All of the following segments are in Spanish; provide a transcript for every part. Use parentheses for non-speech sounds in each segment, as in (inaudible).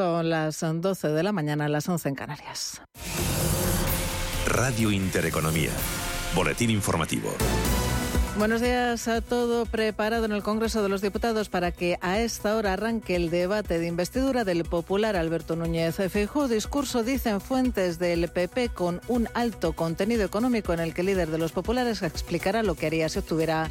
Son las 12 de la mañana, las 11 en Canarias. Radio Intereconomía. Boletín informativo. Buenos días a todo preparado en el Congreso de los Diputados para que a esta hora arranque el debate de investidura del popular Alberto Núñez Feijóo. Discurso, dicen fuentes del PP, con un alto contenido económico en el que el líder de los populares explicará lo que haría si obtuviera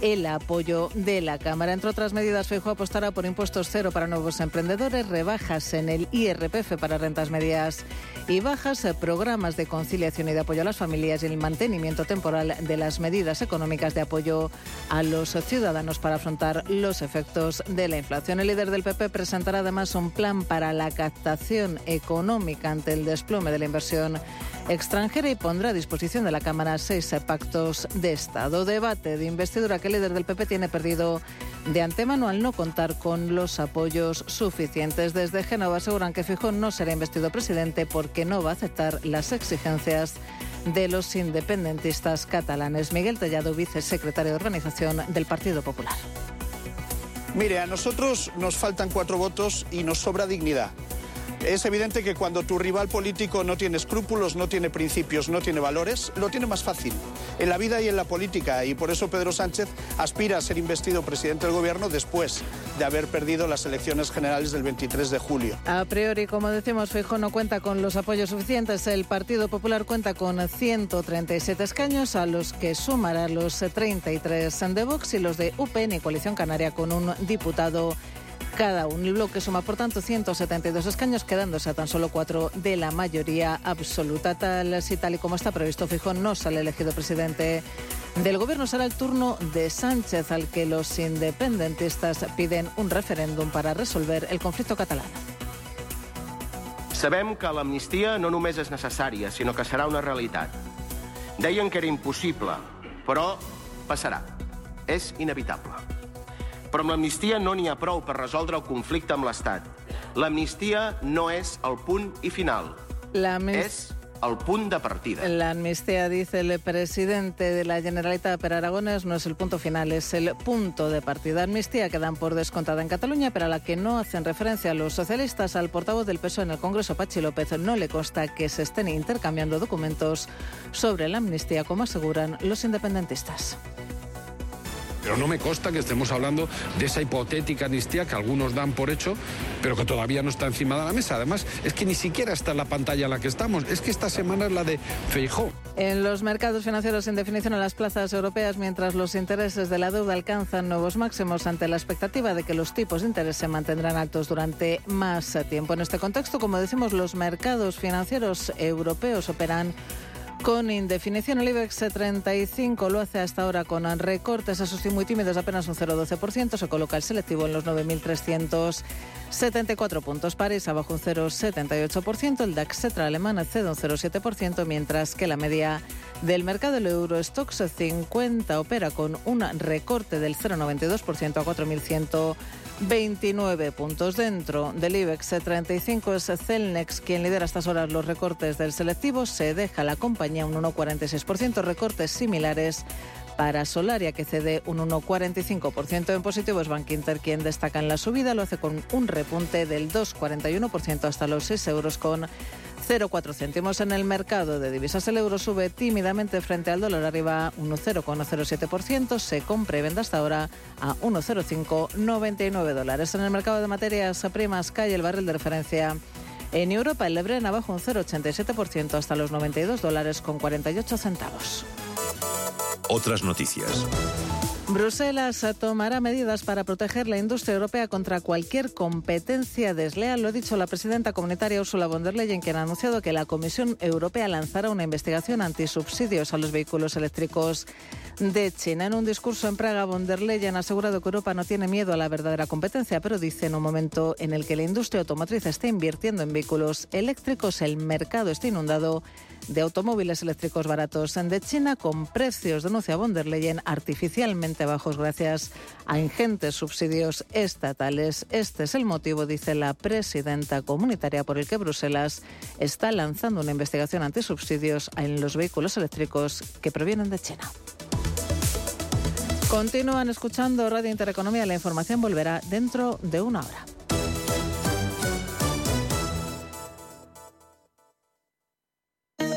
el apoyo de la Cámara. Entre otras medidas, Feijóo apostará por impuestos cero para nuevos emprendedores, rebajas en el IRPF para rentas medias y bajas, eh, programas de conciliación y de apoyo a las familias y el mantenimiento temporal de las medidas económicas de apoyo a los ciudadanos para afrontar los efectos de la inflación. El líder del PP presentará además un plan para la captación económica ante el desplome de la inversión extranjera y pondrá a disposición de la Cámara seis pactos de Estado. Debate de investidura que el líder del PP tiene perdido de antemano al no contar con los apoyos suficientes. Desde Génova aseguran que Fijón no será investido presidente porque no va a aceptar las exigencias de los independentistas catalanes. Miguel Tellado, vicesecretario de Organización del Partido Popular. Mire, a nosotros nos faltan cuatro votos y nos sobra dignidad. Es evidente que cuando tu rival político no tiene escrúpulos, no tiene principios, no tiene valores, lo tiene más fácil en la vida y en la política. Y por eso Pedro Sánchez aspira a ser investido presidente del gobierno después de haber perdido las elecciones generales del 23 de julio. A priori, como decimos, Feijóo no cuenta con los apoyos suficientes. El Partido Popular cuenta con 137 escaños, a los que sumará los 33 de Vox y los de UPN y Coalición Canaria con un diputado cada un. El bloque suma, por tanto, 172 escaños, quedándose a tan solo cuatro de la mayoría absoluta. Tal si tal y como está previsto, Fijón no sale elegido presidente del gobierno. Será el turno de Sánchez, al que los independentistas piden un referéndum para resolver el conflicto catalán. Sabem que l'amnistia no només és necessària, sinó que serà una realitat. Deien que era impossible, però passarà. És inevitable. Però amb l'amnistia no n'hi ha prou per resoldre el conflicte amb l'Estat. L'amnistia no és el punt i final. És el punt de partida. La amnistía, dice el presidente de la Generalitat per Aragones, no es el punto final, es el punto de partida. Amnistía que dan por descontada en Cataluña, pero a la que no hacen referencia los socialistas. Al portavoz del PSOE en el Congreso, Pachi López, no le consta que se estén intercambiando documentos sobre la amnistía, como aseguran los independentistas. Pero no me consta que estemos hablando de esa hipotética amnistía que algunos dan por hecho, pero que todavía no está encima de la mesa. Además, es que ni siquiera está en la pantalla en la que estamos. Es que esta semana es la de Feijó. En los mercados financieros, en definición, en las plazas europeas, mientras los intereses de la deuda alcanzan nuevos máximos ante la expectativa de que los tipos de interés se mantendrán altos durante más tiempo. En este contexto, como decimos, los mercados financieros europeos operan con indefinición, el IBEX 35 lo hace hasta ahora con recortes, esos sí muy tímidos, apenas un 0,12%. Se coloca el selectivo en los 9.374 puntos. París abajo un 0,78%. El DAX Cetra alemán cede un 0,7%, mientras que la media del mercado, el Eurostox 50, opera con un recorte del 0,92% a 4.100. 29 puntos dentro del IBEX 35 es Celnex quien lidera a estas horas los recortes del selectivo. Se deja la compañía un 1,46%, recortes similares para Solaria, que cede un 1,45% en positivo. Es Bank Inter quien destaca en la subida, lo hace con un repunte del 2,41% hasta los 6 euros con 0,4 céntimos en el mercado de divisas. El euro sube tímidamente frente al dólar, arriba un 0,07%. Se compra y vende hasta ahora a 1,0599 dólares. En el mercado de materias primas cae el barril de referencia. En Europa, el Lebren abajo un 0,87% hasta los 92 dólares con 48 centavos. Otras noticias. Bruselas tomará medidas para proteger la industria europea contra cualquier competencia desleal. Lo ha dicho la presidenta comunitaria Ursula von der Leyen, quien ha anunciado que la Comisión Europea lanzará una investigación antisubsidios a los vehículos eléctricos de China. En un discurso en Praga, von der Leyen ha asegurado que Europa no tiene miedo a la verdadera competencia, pero dice en un momento en el que la industria automotriz está invirtiendo en vehículos eléctricos, el mercado está inundado de automóviles eléctricos baratos de China con precios, denuncia von der Leyen, artificialmente bajos gracias a ingentes subsidios estatales. Este es el motivo, dice la presidenta comunitaria, por el que Bruselas está lanzando una investigación antisubsidios en los vehículos eléctricos que provienen de China. Continúan escuchando Radio Intereconomía. La información volverá dentro de una hora.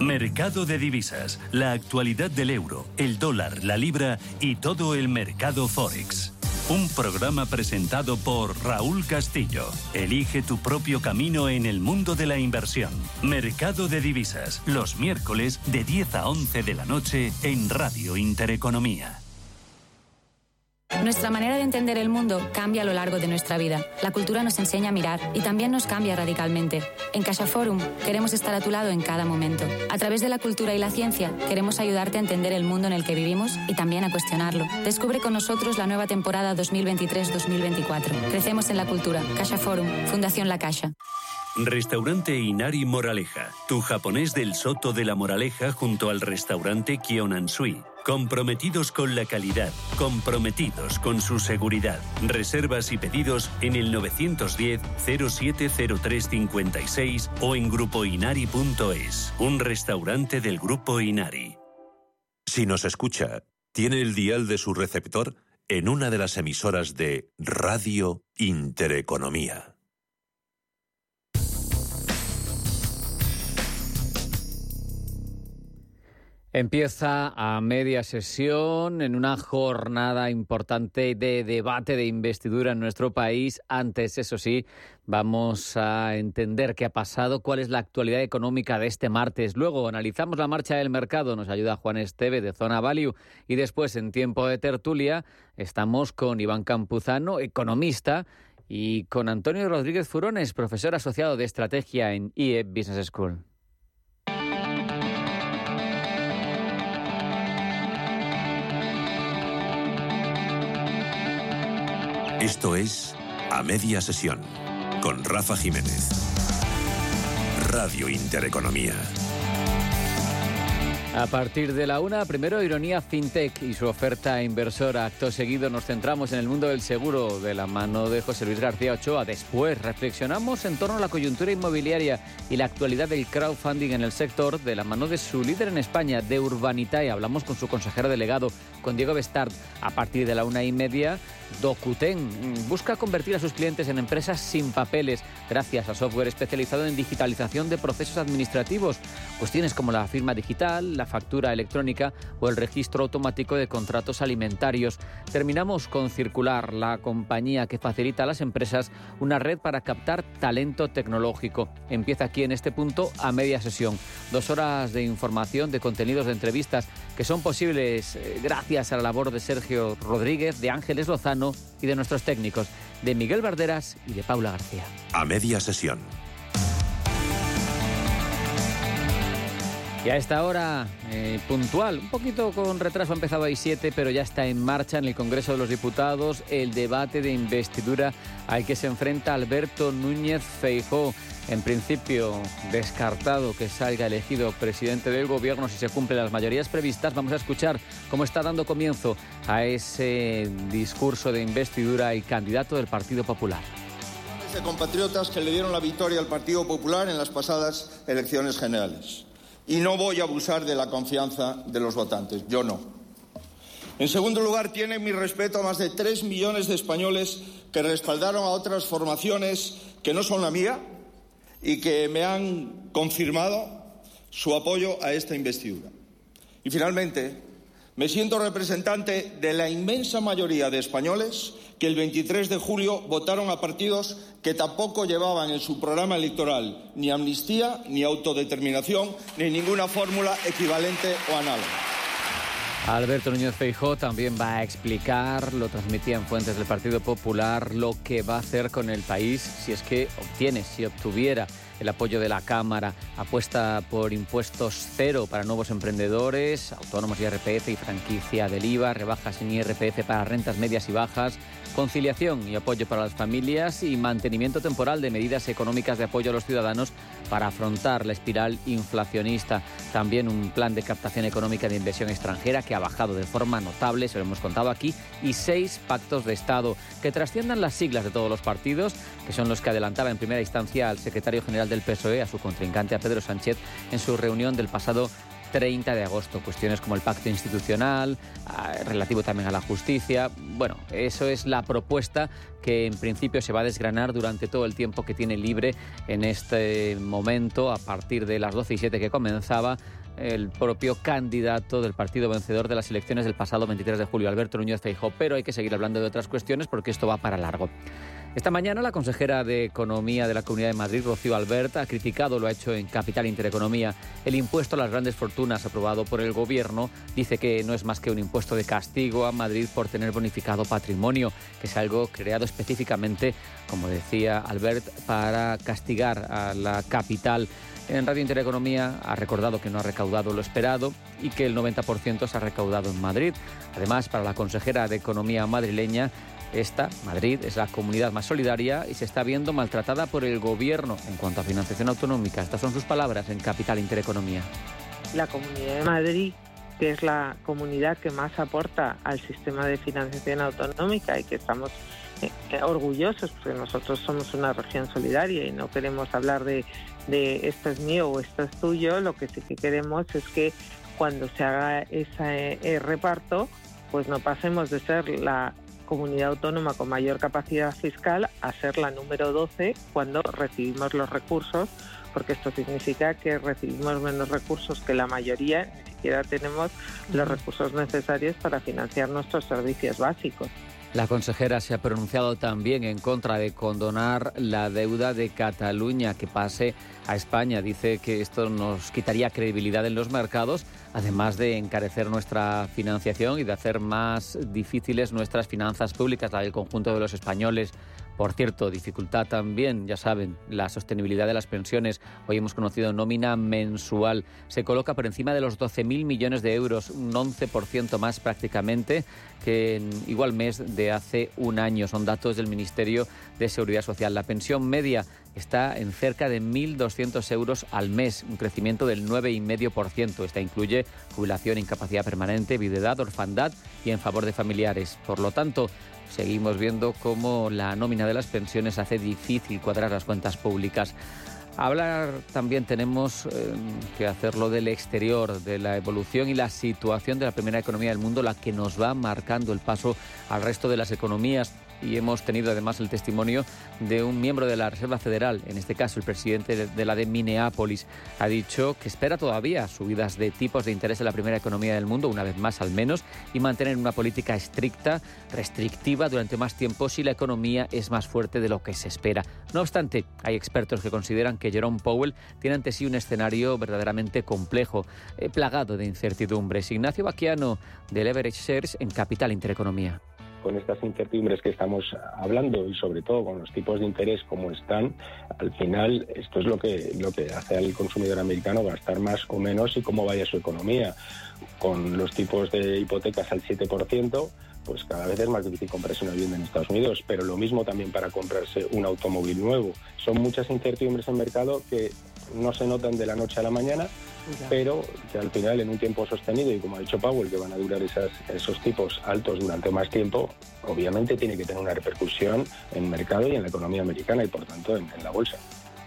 Mercado de divisas, la actualidad del euro, el dólar, la libra y todo el mercado forex. Un programa presentado por Raúl Castillo. Elige tu propio camino en el mundo de la inversión. Mercado de divisas, los miércoles de 10 a 11 de la noche en Radio Intereconomía. Nuestra manera de entender el mundo cambia a lo largo de nuestra vida. La cultura nos enseña a mirar y también nos cambia radicalmente. En Casa Forum queremos estar a tu lado en cada momento. A través de la cultura y la ciencia queremos ayudarte a entender el mundo en el que vivimos y también a cuestionarlo. Descubre con nosotros la nueva temporada 2023-2024. Crecemos en la cultura. Casa Forum, Fundación La Caixa. Restaurante Inari Moraleja, tu japonés del Soto de la Moraleja junto al restaurante Kionansui. Comprometidos con la calidad, comprometidos con su seguridad. Reservas y pedidos en el 910-070356 o en grupoinari.es, un restaurante del Grupo Inari. Si nos escucha, tiene el dial de su receptor en una de las emisoras de Radio Intereconomía. Empieza a media sesión en una jornada importante de debate de investidura en nuestro país. Antes, eso sí, vamos a entender qué ha pasado, cuál es la actualidad económica de este martes. Luego analizamos la marcha del mercado, nos ayuda Juan Esteve de Zona Value. Y después, en tiempo de tertulia, estamos con Iván Campuzano, economista, y con Antonio Rodríguez Furones, profesor asociado de estrategia en IE Business School. Esto es A Media Sesión con Rafa Jiménez. Radio Intereconomía. A partir de la una, primero Ironía FinTech y su oferta inversora. Acto seguido nos centramos en el mundo del seguro de la mano de José Luis García Ochoa. Después reflexionamos en torno a la coyuntura inmobiliaria y la actualidad del crowdfunding en el sector de la mano de su líder en España, de Urbanitae. Hablamos con su consejero delegado, con Diego Bestard. A partir de la una y media, Docuten busca convertir a sus clientes en empresas sin papeles gracias a software especializado en digitalización de procesos administrativos. Cuestiones como la firma digital, la factura electrónica o el registro automático de contratos alimentarios. Terminamos con Circular, la compañía que facilita a las empresas una red para captar talento tecnológico. Empieza aquí en este punto a media sesión. Dos horas de información, de contenidos de entrevistas que son posibles eh, gracias a la labor de Sergio Rodríguez, de Ángeles Lozano y de nuestros técnicos, de Miguel Barderas y de Paula García. A media sesión. Y a esta hora eh, puntual, un poquito con retraso, ha empezado ahí siete, pero ya está en marcha en el Congreso de los Diputados el debate de investidura al que se enfrenta Alberto Núñez Feijó. En principio, descartado que salga elegido presidente del gobierno si se cumplen las mayorías previstas. Vamos a escuchar cómo está dando comienzo a ese discurso de investidura y candidato del Partido Popular. De compatriotas que le dieron la victoria al Partido Popular en las pasadas elecciones generales y no voy a abusar de la confianza de los votantes, yo no. En segundo lugar, tiene mi respeto a más de tres millones de españoles que respaldaron a otras formaciones que no son la mía y que me han confirmado su apoyo a esta investidura. Y finalmente, Me siento representante de la inmensa mayoría de españoles que el 23 de julio votaron a partidos que tampoco llevaban en su programa electoral ni amnistía, ni autodeterminación, ni ninguna fórmula equivalente o análoga. Alberto Núñez Feijó también va a explicar, lo transmitía en fuentes del Partido Popular, lo que va a hacer con el país si es que obtiene, si obtuviera el apoyo de la Cámara. Apuesta por impuestos cero para nuevos emprendedores, autónomos y IRPF y franquicia del IVA, rebajas en IRPF para rentas medias y bajas, conciliación y apoyo para las familias y mantenimiento temporal de medidas económicas de apoyo a los ciudadanos para afrontar la espiral inflacionista. También un plan de captación económica de inversión extranjera que ha bajado de forma notable, se lo hemos contado aquí, y seis pactos de Estado que trasciendan las siglas de todos los partidos, que son los que adelantaba en primera instancia al secretario general del PSOE, a su contrincante, a Pedro Sánchez, en su reunión del pasado 30 de agosto. Cuestiones como el pacto institucional, ah, relativo también a la justicia. Bueno, eso es la propuesta que en principio se va a desgranar durante todo el tiempo que tiene libre en este momento, a partir de las 12 y 7 que comenzaba el propio candidato del partido vencedor de las elecciones del pasado 23 de julio, Alberto Núñez Feijóo. Pero hay que seguir hablando de otras cuestiones porque esto va para largo. Esta mañana la consejera de Economía de la Comunidad de Madrid, Rocío Alberta, ha criticado, lo ha hecho en Capital Intereconomía, el impuesto a las grandes fortunas aprobado por el Gobierno. Dice que no es más que un impuesto de castigo a Madrid por tener bonificado patrimonio, que es algo creado específicamente, como decía Albert, para castigar a la capital. En Radio Intereconomía ha recordado que no ha recaudado lo esperado y que el 90% se ha recaudado en Madrid. Además, para la consejera de Economía madrileña, esta, Madrid, es la comunidad más solidaria y se está viendo maltratada por el gobierno en cuanto a financiación autonómica. Estas son sus palabras en Capital Intereconomía. La Comunidad de Madrid, que es la comunidad que más aporta al sistema de financiación autonómica y que estamos eh, orgullosos porque nosotros somos una región solidaria y no queremos hablar de, de esto es mío o esto es tuyo, lo que sí que queremos es que cuando se haga ese eh, reparto, pues no pasemos de ser la comunidad autónoma con mayor capacidad fiscal a ser la número 12 cuando recibimos los recursos, porque esto significa que recibimos menos recursos que la mayoría, ni siquiera tenemos los recursos necesarios para financiar nuestros servicios básicos. La consejera se ha pronunciado también en contra de condonar la deuda de Cataluña que pase a España. Dice que esto nos quitaría credibilidad en los mercados, además de encarecer nuestra financiación y de hacer más difíciles nuestras finanzas públicas, la del conjunto de los españoles. Por cierto, dificultad también, ya saben, la sostenibilidad de las pensiones. Hoy hemos conocido nómina mensual. Se coloca por encima de los 12.000 millones de euros, un 11% más prácticamente que en igual mes de hace un año. Son datos del Ministerio de Seguridad Social. La pensión media está en cerca de 1.200 euros al mes, un crecimiento del 9,5%. Esta incluye jubilación, incapacidad permanente, viudedad, orfandad y en favor de familiares. Por lo tanto, seguimos viendo cómo la nómina de las pensiones hace difícil cuadrar las cuentas públicas. Hablar también tenemos eh, que hacerlo del exterior, de la evolución y la situación de la primera economía del mundo, la que nos va marcando el paso al resto de las economías y hemos tenido además el testimonio de un miembro de la Reserva Federal, en este caso el presidente de la de Minneapolis, ha dicho que espera todavía subidas de tipos de interés en la primera economía del mundo, una vez más al menos, y mantener una política estricta, restrictiva durante más tiempo si la economía es más fuerte de lo que se espera. No obstante, hay expertos que consideran que Jerome Powell tiene ante sí un escenario verdaderamente complejo, eh, plagado de incertidumbres. Ignacio Baquiano, de Leverage Shares en Capital Intereconomía con estas incertidumbres que estamos hablando y sobre todo con los tipos de interés como están, al final esto es lo que, lo que hace al consumidor americano gastar más o menos y cómo vaya su economía. Con los tipos de hipotecas al 7%, pues cada vez es más difícil comprarse una vivienda en Estados Unidos, pero lo mismo también para comprarse un automóvil nuevo. Son muchas incertidumbres en mercado que no se notan de la noche a la mañana, pero que al final en un tiempo sostenido y como ha dicho Powell que van a durar esos tipos altos durante más tiempo, obviamente tiene que tener una repercusión en el mercado y en la economía americana y por tanto en, en la bolsa.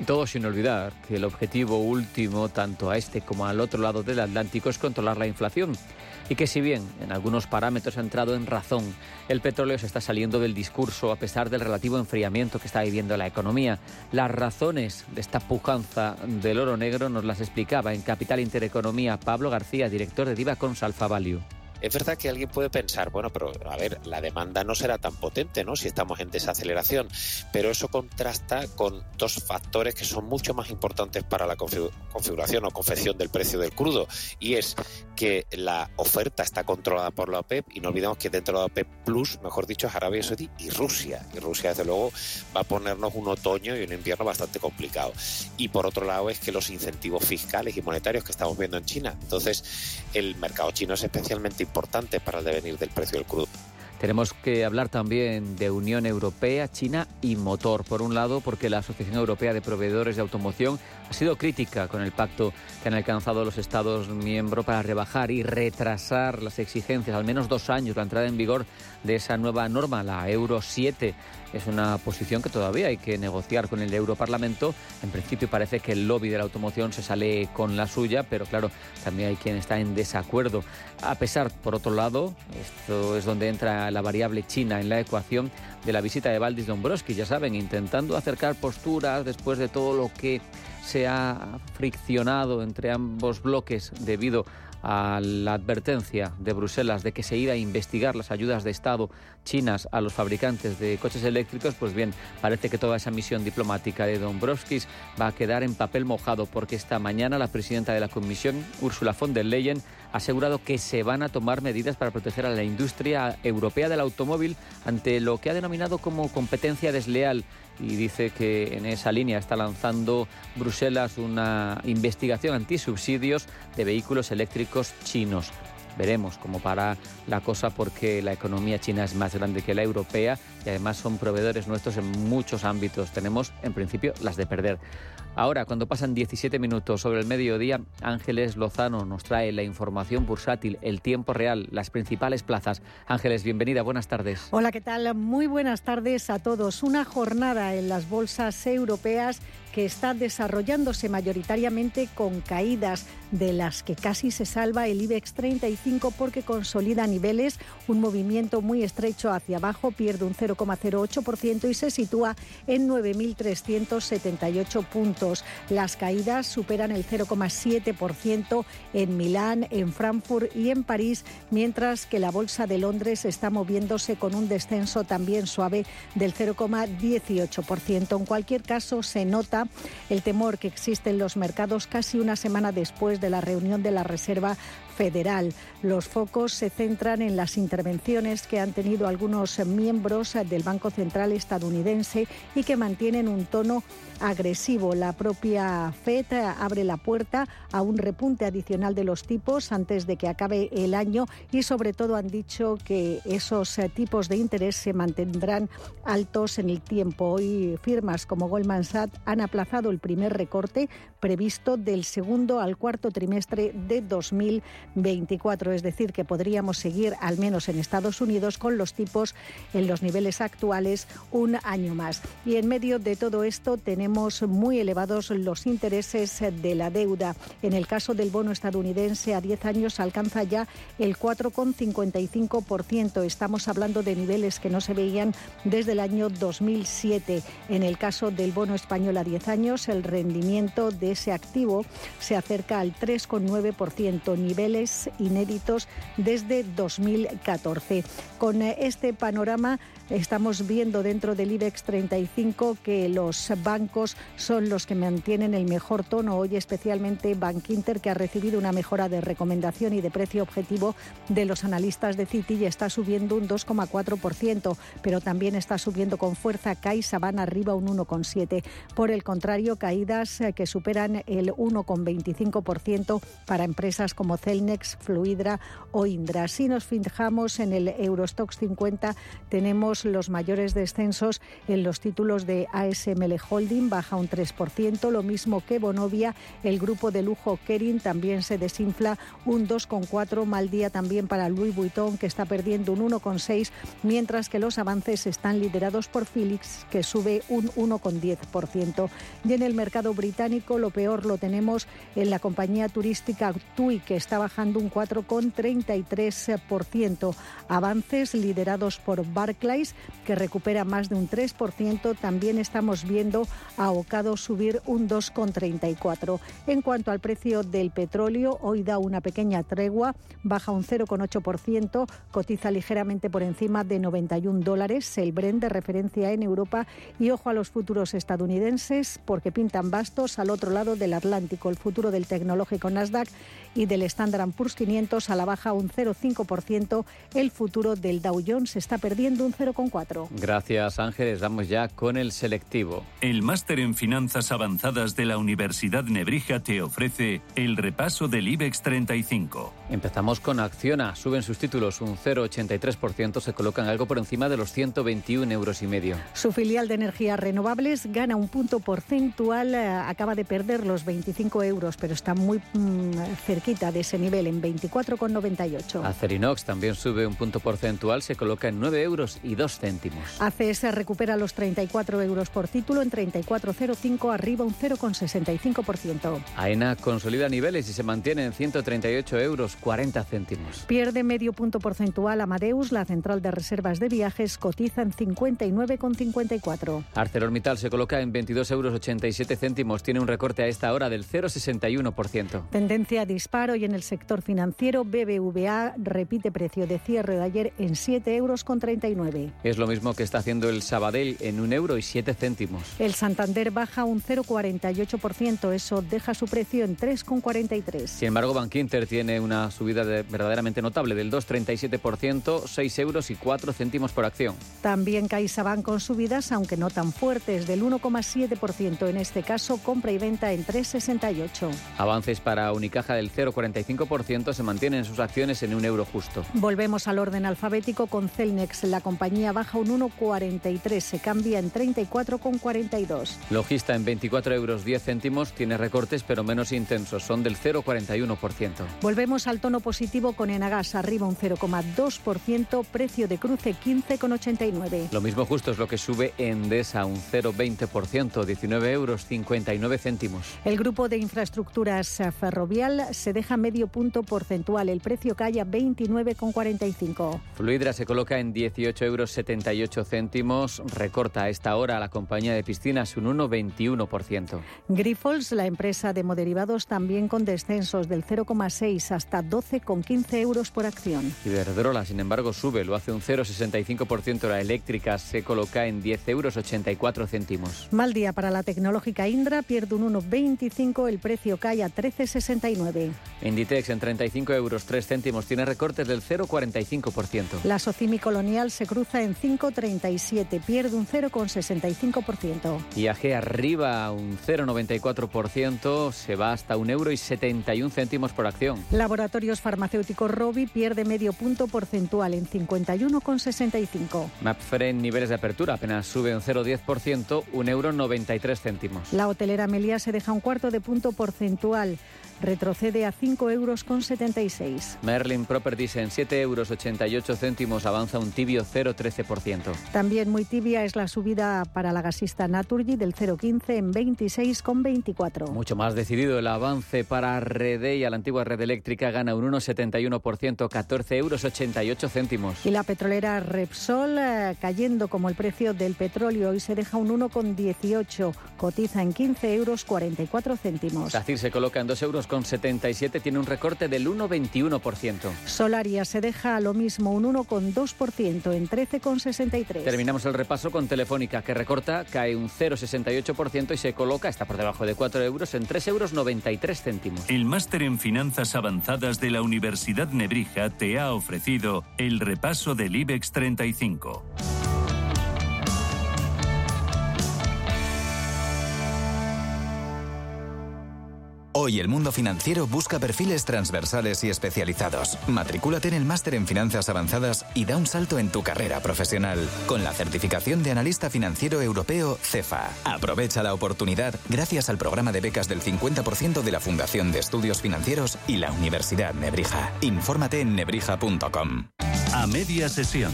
Todo sin olvidar que el objetivo último, tanto a este como al otro lado del Atlántico, es controlar la inflación y que si bien en algunos parámetros ha entrado en razón, el petróleo se está saliendo del discurso a pesar del relativo enfriamiento que está viviendo la economía. Las razones de esta pujanza del oro negro nos las explicaba en Capital Intereconomía Pablo García, director de Diva Cons Alfa Value. Es verdad que alguien puede pensar, bueno, pero a ver, la demanda no será tan potente, ¿no? Si estamos en desaceleración, pero eso contrasta con dos factores que son mucho más importantes para la configuración o confección del precio del crudo, y es que la oferta está controlada por la OPEP y no olvidemos que dentro de la OPEP Plus, mejor dicho, es Arabia Saudí y Rusia. Y Rusia, desde luego, va a ponernos un otoño y un invierno bastante complicado. Y por otro lado es que los incentivos fiscales y monetarios que estamos viendo en China. Entonces, el mercado chino es especialmente importante para el devenir del precio del crudo. Tenemos que hablar también de Unión Europea, China y motor. Por un lado, porque la Asociación Europea de Proveedores de Automoción ha sido crítica con el pacto que han alcanzado los Estados miembros para rebajar y retrasar las exigencias, al menos dos años, la entrada en vigor de esa nueva norma, la Euro 7. Es una posición que todavía hay que negociar con el Europarlamento. En principio parece que el lobby de la automoción se sale con la suya, pero claro, también hay quien está en desacuerdo. A pesar, por otro lado, esto es donde entra la variable china en la ecuación de la visita de Valdis Dombrovskis, ya saben, intentando acercar posturas después de todo lo que se ha friccionado entre ambos bloques debido la advertencia de Bruselas de que se iba a investigar las ayudas de Estado chinas a los fabricantes de coches eléctricos, pues bien, parece que toda esa misión diplomática de Dombrovskis va a quedar en papel mojado porque esta mañana la presidenta de la Comisión, Ursula von der Leyen, ha asegurado que se van a tomar medidas para proteger a la industria europea del automóvil ante lo que ha denominado como competencia desleal y dice que en esa línea está lanzando Bruselas una investigación antisubsidios de vehículos eléctricos chinos. Veremos cómo para la cosa porque la economía china es más grande que la europea y además son proveedores nuestros en muchos ámbitos. Tenemos, en principio, las de perder. Ahora, cuando pasan 17 minutos sobre el mediodía, Ángeles Lozano nos trae la información bursátil, el tiempo real, las principales plazas. Ángeles, bienvenida, buenas tardes. Hola, ¿qué tal? Muy buenas tardes a todos. Una jornada en las bolsas europeas que está desarrollándose mayoritariamente con caídas de las que casi se salva el IBEX 35 porque consolida niveles, un movimiento muy estrecho hacia abajo, pierde un 0,08% y se sitúa en 9.378 puntos. Las caídas superan el 0,7% en Milán, en Frankfurt y en París, mientras que la Bolsa de Londres está moviéndose con un descenso también suave del 0,18%. En cualquier caso, se nota el temor que existe en los mercados casi una semana después de la reunión de la Reserva Federal. Los focos se centran en las intervenciones que han tenido algunos miembros del Banco Central estadounidense y que mantienen un tono agresivo. La propia FED abre la puerta a un repunte adicional de los tipos antes de que acabe el año y sobre todo han dicho que esos tipos de interés se mantendrán altos en el tiempo. Hoy firmas como Goldman Sachs han aplazado el primer recorte previsto del segundo al cuarto trimestre de 2024, es decir, que podríamos seguir al menos en Estados Unidos con los tipos en los niveles actuales un año más. Y en medio de todo esto tenemos muy elevados los intereses de la deuda. En el caso del bono estadounidense a 10 años alcanza ya el 4,55%. Estamos hablando de niveles que no se veían desde el año 2007. En el caso del bono español a 10 años, el rendimiento de ese activo se acerca al 3,9%, niveles inéditos desde 2014. Con este panorama estamos viendo dentro del IBEX 35 que los bancos son los que mantienen el mejor tono. Hoy especialmente Bank Inter, que ha recibido una mejora de recomendación y de precio objetivo de los analistas de Citi y está subiendo un 2,4%, pero también está subiendo con fuerza Caixa, van arriba un 1,7%. Por el contrario, caídas eh, que superan el 1,25% para empresas como Celnex, Fluidra o Indra. Si nos fijamos en el Eurostox 50, tenemos los mayores descensos en los títulos de ASML Holding, baja un 3%, lo mismo que Bonovia, el grupo de lujo Kering también se desinfla un 2,4%, mal día también para Louis Vuitton, que está perdiendo un 1,6%, mientras que los avances están liderados por Philips, que sube un 1,10%. Y en el mercado británico lo peor lo tenemos en la compañía turística TUI, que está bajando un 4,33%. Avances liderados por Barclays, que recupera más de un 3%. También estamos viendo a Ocado subir un 2,34%. En cuanto al precio del petróleo, hoy da una pequeña tregua, baja un 0,8%, cotiza ligeramente por encima de 91 dólares el Brent de referencia en Europa y ojo a los futuros estadounidenses porque pintan bastos al otro lado del Atlántico. El futuro del tecnológico Nasdaq y del Standard Poor's 500 a la baja un 0,5%. El futuro del Dow Jones está perdiendo un 0,4%. Gracias Ángeles. Vamos ya con el selectivo. El máster en finanzas avanzadas de la Universidad Nebrija te ofrece el repaso del IBEX 35. Empezamos con Acciona. Suben sus títulos un 0,83%. Se colocan algo por encima de los 121 euros y medio. Su filial de energías renovables gana un punto porcentual. Eh, acaba de perder los 25 euros, pero está muy mm, cerquita de ese nivel en 24,98. Acerinox también sube un punto porcentual. Se coloca en 9 euros y 2 céntimos. ACS recupera los 34 euros por título en 34,05, arriba un 0,65%. AENA consolida niveles y se mantiene en 138 euros 40 céntimos. Pierde medio punto porcentual Amadeus, la central de reservas de viajes cotiza en 59,54. ArcelorMittal se coloca en 22 euros 87 céntimos, tiene un recorte a esta hora del 0,61%. Tendencia a disparo y en el sector financiero BBVA repite precio de cierre de ayer en 7 euros con 39. Es lo mismo que está haciendo el Sabadell en 1 euro y 7 céntimos. El Santander baja un 0,48%, eso deja su precio en 3,43. Sin embargo, Bankinter tiene una subida verdaderamente notable del 2,37%, 6 euros y 4 céntimos por acción. También CaixaBank con subidas, aunque no tan fuertes, del 1,7%. En este caso, compra y venta en 3,68. Avances para Unicaja del 0,45% se mantienen sus acciones en un euro justo. Volvemos al orden alfabético con Celnex. La compañía baja un 1,43, se cambia en 34,42. Logista en 24 euros 10 céntimos tiene recortes pero menos intensos, son del 0,41%. Volvemos al tono positivo con Enagas, arriba un 0,2%, precio de cruce 15,89. Lo mismo justo es lo que sube Endesa, un 0,20%, 19 euros 59 céntimos. El grupo de infraestructuras ferrovial se deja medio punto porcentual, el precio cae a 29,45. Fluidra se coloca en 18 euros 78 céntimos, recorta a esta hora la compañía de piscinas un 1,21%. Grifols, la empresa de moderivados, también con descensos del 0,6 hasta 12,15 euros por acción. Iberdrola, sin embargo, sube, lo hace un 0,65%. La eléctrica se coloca en 10 euros 84 céntimos. Mal día para la tecnológica Indra, pierde un 1,25, el precio cae a 13,69. Inditex en 35 euros 3 céntimos tiene recortes del 0,45%. La Socimi Colonial se cruza en 5,37, pierde un 0,65%. IAG arriba un 0,94%, se va hasta un euro y 71 céntimos por acción. Laboratorios Farmacéuticos Robi pierde medio punto porcentual en 51,65. Mapfre en niveles de apertura apenas sube un 0,10%, un euro 93 céntimos. La hotelera Melia se deja un cuarto de punto porcentual retrocede a 5 euros con 76. Merlin Properties en 7 euros 88 céntimos avanza un tibio 0,13%. También muy tibia es la subida para la gasista Naturgy del 0,15 en 26,24. Mucho más decidido el avance para Redey a la antigua red eléctrica gana un 1,71%, 14 euros 88 céntimos. Y la petrolera Repsol eh, cayendo como el precio del petróleo y se deja un 1,18, cotiza en 15 euros 44 céntimos. SACIR se coloca en 2 euros con 77 tiene un recorte del 1,21%. Solaria se deja a lo mismo un 1,2% en 13,63. Terminamos el repaso con Telefónica que recorta, cae un 0,68% y se coloca, está por debajo de 4 euros, en 3,93 euros céntimos. El máster en finanzas avanzadas de la Universidad Nebrija te ha ofrecido el repaso del IBEX 35. Hoy el mundo financiero busca perfiles transversales y especializados. Matricúlate en el máster en finanzas avanzadas y da un salto en tu carrera profesional con la certificación de analista financiero europeo CEFA. Aprovecha la oportunidad gracias al programa de becas del 50% de la Fundación de Estudios Financieros y la Universidad Nebrija. Infórmate en nebrija.com. A media sesión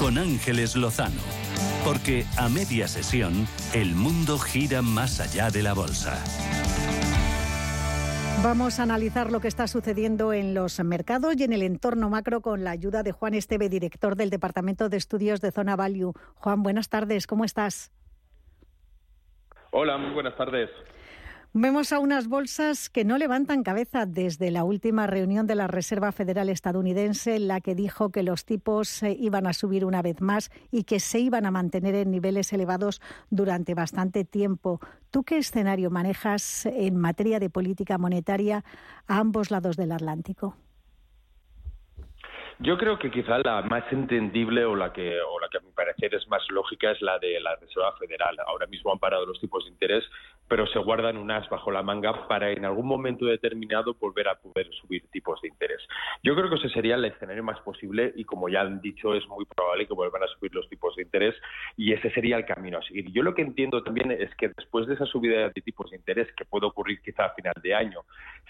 con Ángeles Lozano. Porque a media sesión el mundo gira más allá de la bolsa. Vamos a analizar lo que está sucediendo en los mercados y en el entorno macro con la ayuda de Juan Esteve, director del Departamento de Estudios de Zona Value. Juan, buenas tardes, ¿cómo estás? Hola, muy buenas tardes. Vemos a unas bolsas que no levantan cabeza desde la última reunión de la Reserva Federal estadounidense, en la que dijo que los tipos eh, iban a subir una vez más y que se iban a mantener en niveles elevados durante bastante tiempo. ¿Tú qué escenario manejas en materia de política monetaria a ambos lados del Atlántico? Yo creo que quizá la más entendible o la que, o la que a mi parecer es más lógica es la de la Reserva Federal. Ahora mismo han parado los tipos de interés, pero se guardan unas bajo la manga para en algún momento determinado volver a poder subir tipos de interés. Yo creo que ese sería el escenario más posible y como ya han dicho es muy probable que vuelvan a subir los tipos de interés y ese sería el camino a seguir. Yo lo que entiendo también es que después de esa subida de tipos de interés que puede ocurrir quizá a final de año,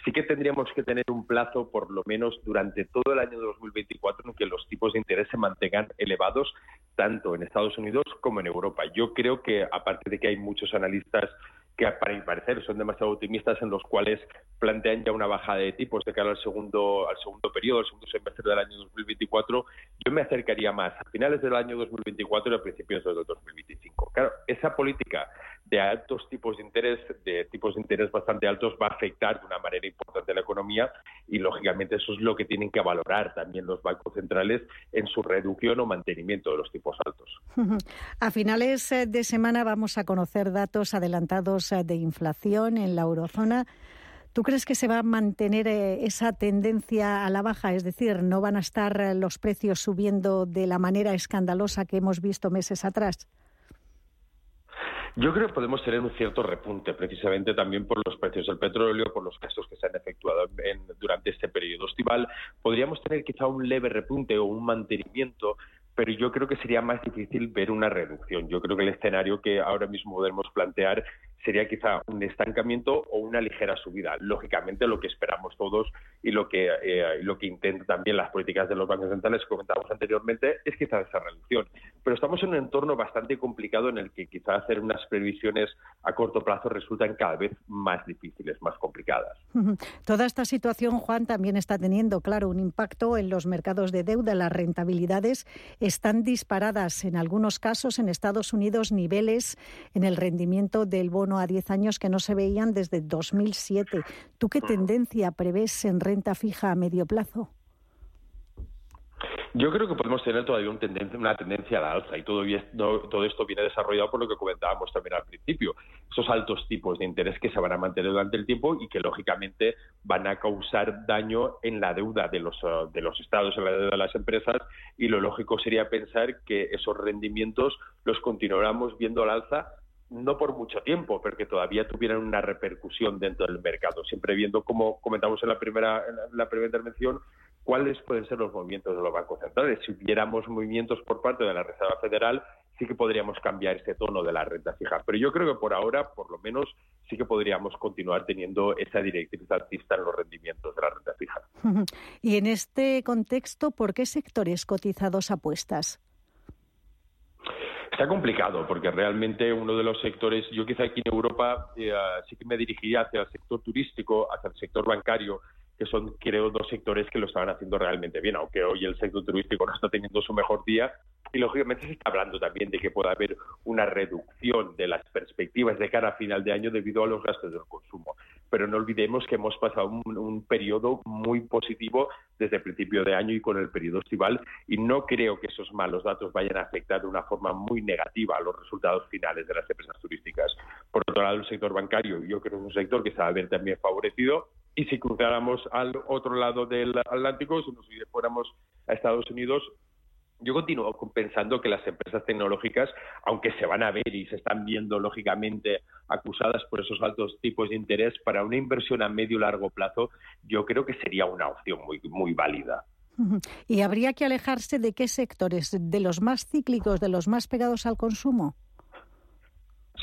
sí que tendríamos que tener un plazo por lo menos durante todo el año 2024 en que los tipos de interés se mantengan elevados tanto en Estados Unidos como en Europa. Yo creo que, aparte de que hay muchos analistas que para mi parecer son demasiado optimistas en los cuales plantean ya una bajada de tipos de cara al segundo al segundo periodo, al segundo semestre del año 2024, yo me acercaría más a finales del año 2024 y a principios del 2025. Claro, esa política de altos tipos de interés, de tipos de interés bastante altos, va a afectar de una manera importante a la economía y, lógicamente, eso es lo que tienen que valorar también los bancos centrales en su reducción o mantenimiento de los tipos altos. (laughs) A finales eh, de semana vamos a conocer datos adelantados de inflación en la eurozona. ¿Tú crees que se va a mantener eh, esa tendencia a la baja? Es decir, ¿no van a estar eh, los precios subiendo de la manera escandalosa que hemos visto meses atrás? Yo creo que podemos tener un cierto repunte, precisamente también por los precios del petróleo, por los gastos que se han efectuado durante este periodo estival. Podríamos tener quizá un leve repunte o un mantenimiento pero yo creo que sería más difícil ver una reducción. Yo creo que el escenario que ahora mismo podemos plantear sería quizá un estancamiento o una ligera subida. Lógicamente, lo que esperamos todos y lo que, eh, lo que intentan también las políticas de los bancos centrales, que comentábamos anteriormente, es quizá esa reducción. Pero estamos en un entorno bastante complicado en el que quizá hacer unas previsiones a corto plazo resultan cada vez más difíciles, más complicadas. Toda esta situación, Juan, también está teniendo, claro, un impacto en los mercados de deuda. Las rentabilidades están disparadas en algunos casos en Estados Unidos, niveles en el rendimiento del bono a 10 años que no se veían desde 2007. ¿Tú qué tendencia prevés en renta fija a medio plazo? Yo creo que podemos tener todavía una tendencia, una tendencia a la alza y todo, todo esto viene desarrollado por lo que comentábamos también al principio. Esos altos tipos de interés que se van a mantener durante el tiempo y que lógicamente van a causar daño en la deuda de los, de los estados, en la deuda de las empresas y lo lógico sería pensar que esos rendimientos los continuáramos viendo al alza no por mucho tiempo, pero que todavía tuvieran una repercusión dentro del mercado, siempre viendo, como comentamos en la primera, en la primera intervención, cuáles pueden ser los movimientos de los bancos centrales. Si hubiéramos movimientos por parte de la Reserva Federal, sí que podríamos cambiar ese tono de la renta fija. Pero yo creo que por ahora, por lo menos, sí que podríamos continuar teniendo esa directriz alcista en los rendimientos de la renta fija. (laughs) Y en este contexto, ¿por qué sectores cotizados apuestas? Está complicado porque realmente uno de los sectores, yo quizá aquí en Europa eh, sí que me dirigiría hacia el sector turístico, hacia el sector bancario, que son, creo, dos sectores que lo estaban haciendo realmente bien, aunque hoy el sector turístico no está teniendo su mejor día. Y lógicamente se está hablando también de que pueda haber una reducción de las perspectivas de cara a final de año debido a los gastos del consumo pero no olvidemos que hemos pasado un, periodo muy positivo desde el principio de año y con el periodo estival y no creo que esos malos datos vayan a afectar de una forma muy negativa a los resultados finales de las empresas turísticas. Por otro lado, el sector bancario yo creo que es un sector que se va a ver también favorecido y si cruzáramos al otro lado del Atlántico, si nos fuéramos a Estados Unidos, yo continúo pensando que las empresas tecnológicas, aunque se van a ver y se están viendo lógicamente acusadas por esos altos tipos de interés, para una inversión a medio y largo plazo, yo creo que sería una opción muy, muy válida. (laughs) ¿Y habría que alejarse de qué sectores? ¿De los más cíclicos, de los más pegados al consumo?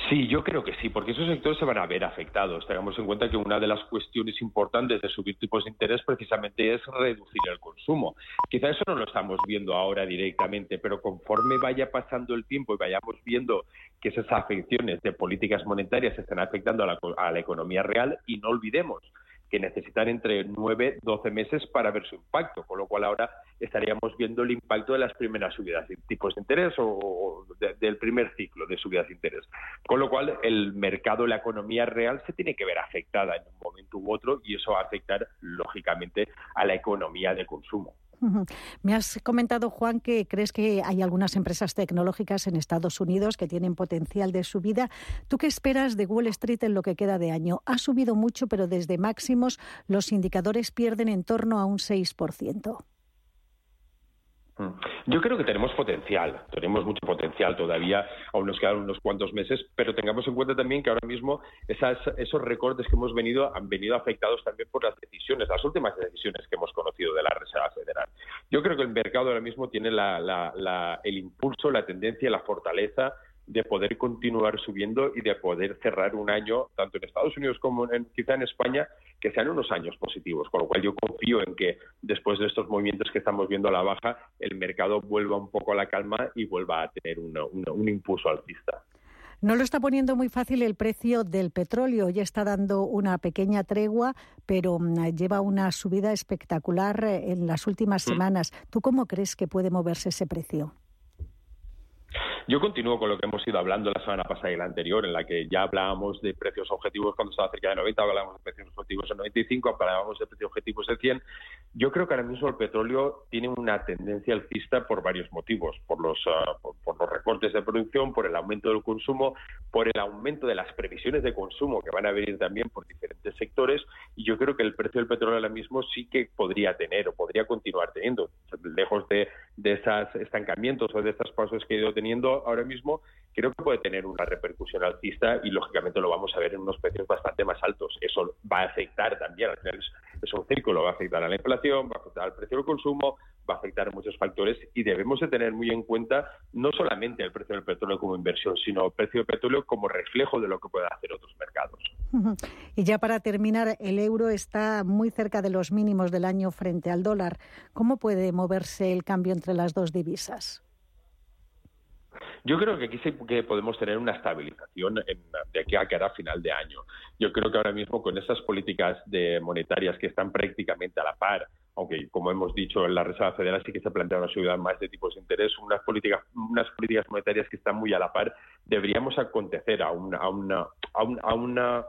Sí, yo creo que sí, porque esos sectores se van a ver afectados. Tengamos en cuenta que una de las cuestiones importantes de subir tipos de interés precisamente es reducir el consumo. Quizá eso no lo estamos viendo ahora directamente, pero conforme vaya pasando el tiempo y vayamos viendo que esas afecciones de políticas monetarias están afectando a la, a la economía real, y no olvidemos que necesitan entre 9 12 meses para ver su impacto, con lo cual ahora estaríamos viendo el impacto de las primeras subidas de tipos de interés o, del primer ciclo de subidas de interés. Con lo cual el mercado, la economía real se tiene que ver afectada en un momento u otro y eso va a afectar lógicamente a la economía de consumo. Me has comentado, Juan, que crees que hay algunas empresas tecnológicas en Estados Unidos que tienen potencial de subida. ¿Tú qué esperas de Wall Street en lo que queda de año? Ha subido mucho, pero desde máximos los indicadores pierden en torno a un 6%. Mm. Yo creo que tenemos potencial, tenemos mucho potencial todavía, aún nos quedan unos cuantos meses, pero tengamos en cuenta también que ahora mismo esas, esos recortes que hemos venido han venido afectados también por las decisiones, las últimas decisiones que hemos conocido de la Reserva Federal. Yo creo que el mercado ahora mismo tiene el impulso, la tendencia, la fortaleza de poder continuar subiendo y de poder cerrar un año, tanto en Estados Unidos como en, quizá en España, que sean unos años positivos. Con lo cual yo confío en que después de estos movimientos que estamos viendo a la baja, el mercado vuelva un poco a la calma y vuelva a tener un impulso alcista. No lo está poniendo muy fácil el precio del petróleo. Ya está dando una pequeña tregua, pero mm, lleva una subida espectacular eh, en las últimas mm. semanas. ¿Tú cómo crees que puede moverse ese precio? Yo continúo con lo que hemos ido hablando la semana pasada y la anterior, en la que ya hablábamos de precios objetivos cuando estaba cerca de 90, hablábamos de precios objetivos en 95, hablábamos de precios objetivos de 100. Yo creo que ahora mismo el petróleo tiene una tendencia alcista por varios motivos, por los, ah, por, los recortes de producción, por el aumento del consumo, por el aumento de las previsiones de consumo que van a venir también por diferentes sectores. Y yo creo que el precio del petróleo ahora mismo sí que podría tener o podría continuar teniendo, lejos de, de esos estancamientos o de estas pausas que ha ido teniendo ahora mismo, creo que puede tener una repercusión alcista y lógicamente lo vamos a ver en unos precios bastante más altos. Eso va a afectar también, al final es, un círculo, va a afectar a la inflación, va a afectar al precio del consumo, va a afectar a muchos factores y debemos de tener muy en cuenta no solamente el precio del petróleo como inversión, sino el precio del petróleo como reflejo de lo que pueden hacer otros mercados. (laughs) Y ya para terminar, el euro está muy cerca de los mínimos del año frente al dólar. ¿Cómo puede moverse el cambio entre las dos divisas? Yo creo que aquí sí que podemos tener una estabilización de aquí a cada final de año. Yo creo que ahora mismo con esas políticas de monetarias que están prácticamente a la par, aunque como hemos dicho en la Reserva Federal sí que se plantea una subida más de tipos de interés, unas políticas, unas políticas monetarias que están muy a la par, deberíamos acontecer a una, a una, a una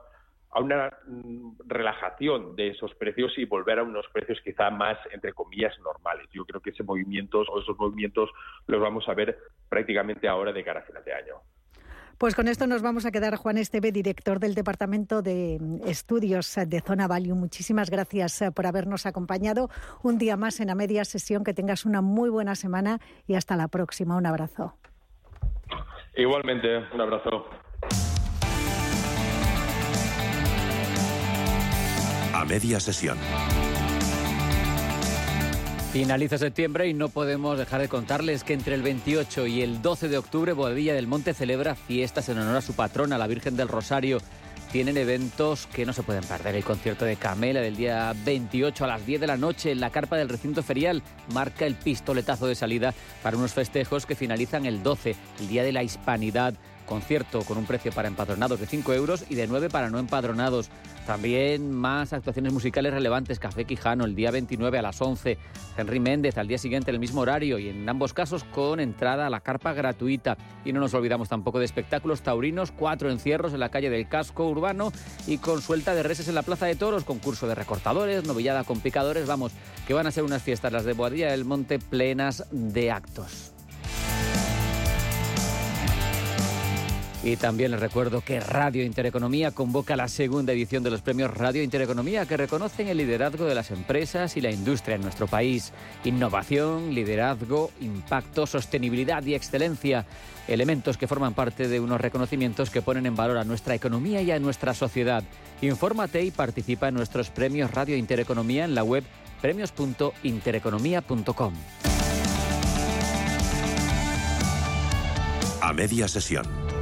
a una mm, relajación de esos precios y volver a unos precios quizá más, entre comillas, normales. Yo creo que ese movimientos o esos movimientos los vamos a ver prácticamente ahora de cara a final de año. Pues con esto nos vamos a quedar. Juan Esteve, director del Departamento de Estudios de Zona Value. Muchísimas gracias eh, por habernos acompañado un día más en la media sesión. Que tengas una muy buena semana y hasta la próxima. Un abrazo. Igualmente, un abrazo. Media sesión. Finaliza septiembre y no podemos dejar de contarles que entre el 28 y el 12 de octubre Boadilla del Monte celebra fiestas en honor a su patrona, la Virgen del Rosario. Tienen eventos que no se pueden perder. El concierto de Camela del día 28 a las 10 de la noche en la carpa del recinto ferial marca el pistoletazo de salida para unos festejos que finalizan el 12, el Día de la Hispanidad. Concierto con un precio para empadronados de 5 euros y de 9 para no empadronados. También más actuaciones musicales relevantes. Café Quijano el día 29 a las 11. Henry Méndez al día siguiente en el mismo horario y en ambos casos con entrada a la carpa gratuita. Y no nos olvidamos tampoco de espectáculos taurinos, cuatro encierros en la calle del casco urbano y con suelta de reses en la plaza de toros, concurso de recortadores, novillada con picadores. Vamos, que van a ser unas fiestas las de Boadilla del Monte plenas de actos. Y también les recuerdo que Radio Intereconomía convoca la segunda edición de los premios Radio Intereconomía que reconocen el liderazgo de las empresas y la industria en nuestro país. Innovación, liderazgo, impacto, sostenibilidad y excelencia. Elementos que forman parte de unos reconocimientos que ponen en valor a nuestra economía y a nuestra sociedad. Infórmate y participa en nuestros premios Radio Intereconomía en la web premios.intereconomía.com. A media sesión.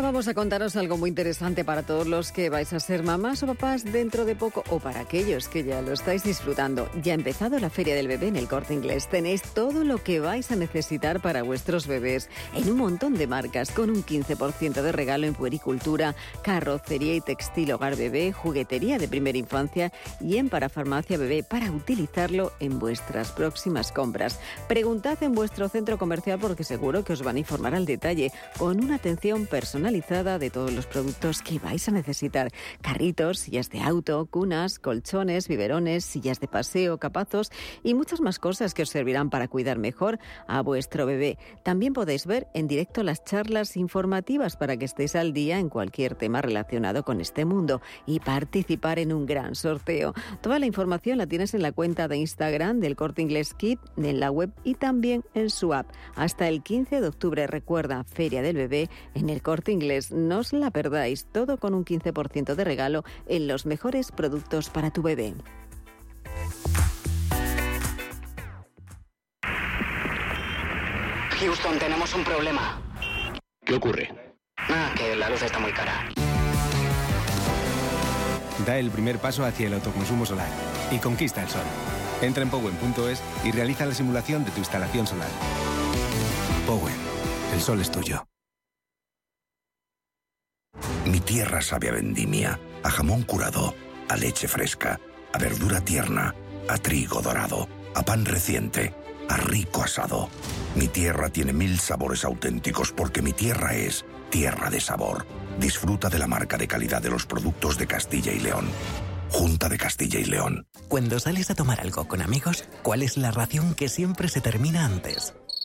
Vamos a contaros algo muy interesante para todos los que vais a ser mamás o papás dentro de poco o para aquellos que ya lo estáis disfrutando. Ya ha empezado la Feria del Bebé en el Corte Inglés. Tenéis todo lo que vais a necesitar para vuestros bebés en un montón de marcas con un 15% de regalo en puericultura, carrocería y textil hogar bebé, juguetería de primera infancia y en parafarmacia bebé para utilizarlo en vuestras próximas compras. Preguntad en vuestro centro comercial porque seguro que os van a informar al detalle con una atención personal de todos los productos que vais a necesitar. Carritos, sillas de auto, cunas, colchones, biberones, sillas de paseo, capazos y muchas más cosas que os servirán para cuidar mejor a vuestro bebé. También podéis ver en directo las charlas informativas para que estéis al día en cualquier tema relacionado con este mundo y participar en un gran sorteo. Toda la información la tienes en la cuenta de Instagram del Corte Inglés Kit, en la web y también en su app. Hasta el 15 de octubre, recuerda, Feria del Bebé en el Corte Inglés. No os la perdáis, todo con un 15% de regalo en los mejores productos para tu bebé. Houston, tenemos un problema. ¿Qué ocurre? Ah, que la luz está muy cara. Da el primer paso hacia el autoconsumo solar y conquista el sol. Entra en Powen.es y realiza la simulación de tu instalación solar. Powen, el sol es tuyo. Mi tierra sabe a vendimia, a jamón curado, a leche fresca, a verdura tierna, a trigo dorado, a pan reciente, a rico asado. Mi tierra tiene mil sabores auténticos porque mi tierra es tierra de sabor. Disfruta de la marca de calidad de los productos de Castilla y León. Junta de Castilla y León. Cuando sales a tomar algo con amigos, ¿cuál es la ración que siempre se termina antes?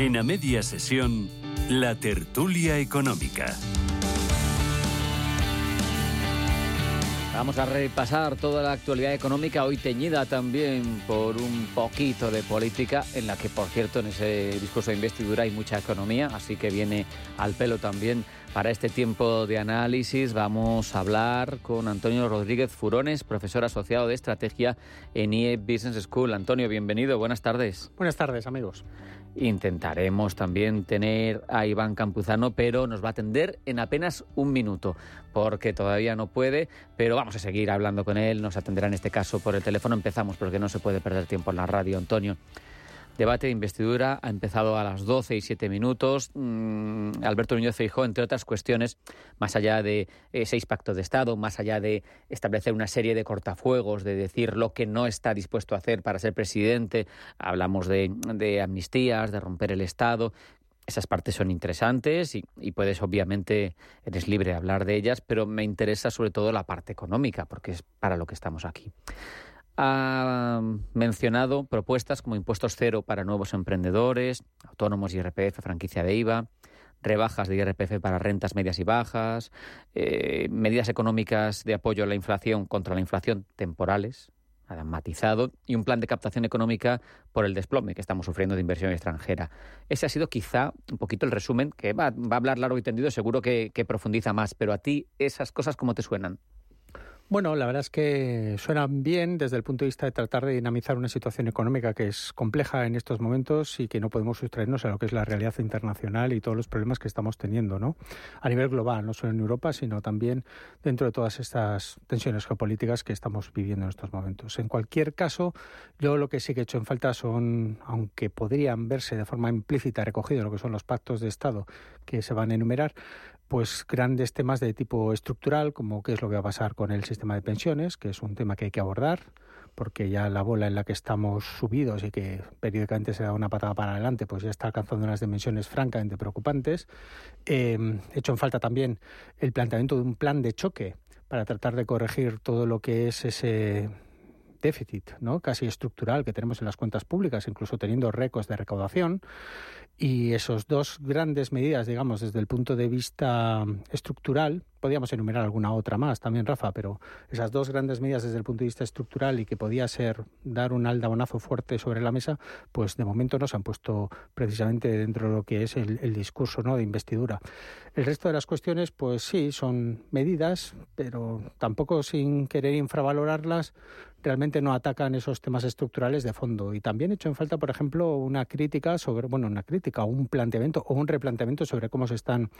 En a media sesión, la tertulia económica. Vamos a repasar toda la actualidad económica, hoy teñida también por un poquito de política, en la que, por cierto, en ese discurso de investidura hay mucha economía, así que viene al pelo también para este tiempo de análisis. Vamos a hablar con Antonio Rodríguez Furones, profesor asociado de estrategia en IE Business School. Antonio, bienvenido, buenas tardes. Buenas tardes, amigos. Intentaremos también tener a Iván Campuzano, pero nos va a atender en apenas un minuto, porque todavía no puede, pero vamos a seguir hablando con él, nos atenderá en este caso por el teléfono. Empezamos porque no se puede perder tiempo en la radio, Antonio. Debate de investidura ha empezado a las 12 y 7 minutos. Mm, Alberto Núñez Feijó, entre otras cuestiones, más allá de seis pactos de Estado, más allá de establecer una serie de cortafuegos, de decir lo que no está dispuesto a hacer para ser presidente, hablamos de, amnistías, de romper el Estado, esas partes son interesantes y, y, puedes, obviamente, eres libre de hablar de ellas, pero me interesa sobre todo la parte económica, porque es para lo que estamos aquí ha mencionado propuestas como impuestos cero para nuevos emprendedores, autónomos IRPF, franquicia de IVA, rebajas de IRPF para rentas medias y bajas, eh, medidas económicas de apoyo a la inflación contra la inflación temporales, matizado, y un plan de captación económica por el desplome que estamos sufriendo de inversión extranjera. Ese ha sido quizá un poquito el resumen, que va, a hablar largo y tendido, seguro que, que profundiza más, pero a ti esas cosas, ¿cómo te suenan? Bueno, la verdad es que suenan bien desde el punto de vista de tratar de dinamizar una situación económica que es compleja en estos momentos y que no podemos sustraernos a lo que es la realidad internacional y todos los problemas que estamos teniendo, ¿no? A nivel global, no solo en Europa, sino también dentro de todas estas tensiones geopolíticas que estamos viviendo en estos momentos. En cualquier caso, yo lo que sí que he hecho en falta son, aunque podrían verse de forma implícita recogido lo que son los pactos de Estado que se van a enumerar, pues grandes temas de tipo estructural, como qué es lo que va a pasar con el sistema de pensiones, que es un tema que hay que abordar, porque ya la bola en la que estamos subidos y que periódicamente se da una patada para adelante, pues ya está alcanzando unas dimensiones francamente preocupantes. Eh, he hecho en falta también el planteamiento de un plan de choque para tratar de corregir todo lo que es ese déficit, ¿no? casi estructural que tenemos en las cuentas públicas, incluso teniendo récords de recaudación. Y esos dos grandes medidas, digamos, desde el punto de vista estructural, podríamos enumerar alguna otra más también, Rafa, pero esas dos grandes medidas desde el punto de vista estructural y que podía ser dar un aldabonazo fuerte sobre la mesa, pues de momento no se han puesto precisamente dentro de lo que es el, discurso ¿no? de investidura. El resto de las cuestiones, pues sí, son medidas, pero tampoco sin querer infravalorarlas, realmente no atacan esos temas estructurales de fondo. Y también he hecho en falta, por ejemplo, una crítica sobre, bueno, una crítica, un planteamiento o un replanteamiento sobre cómo se están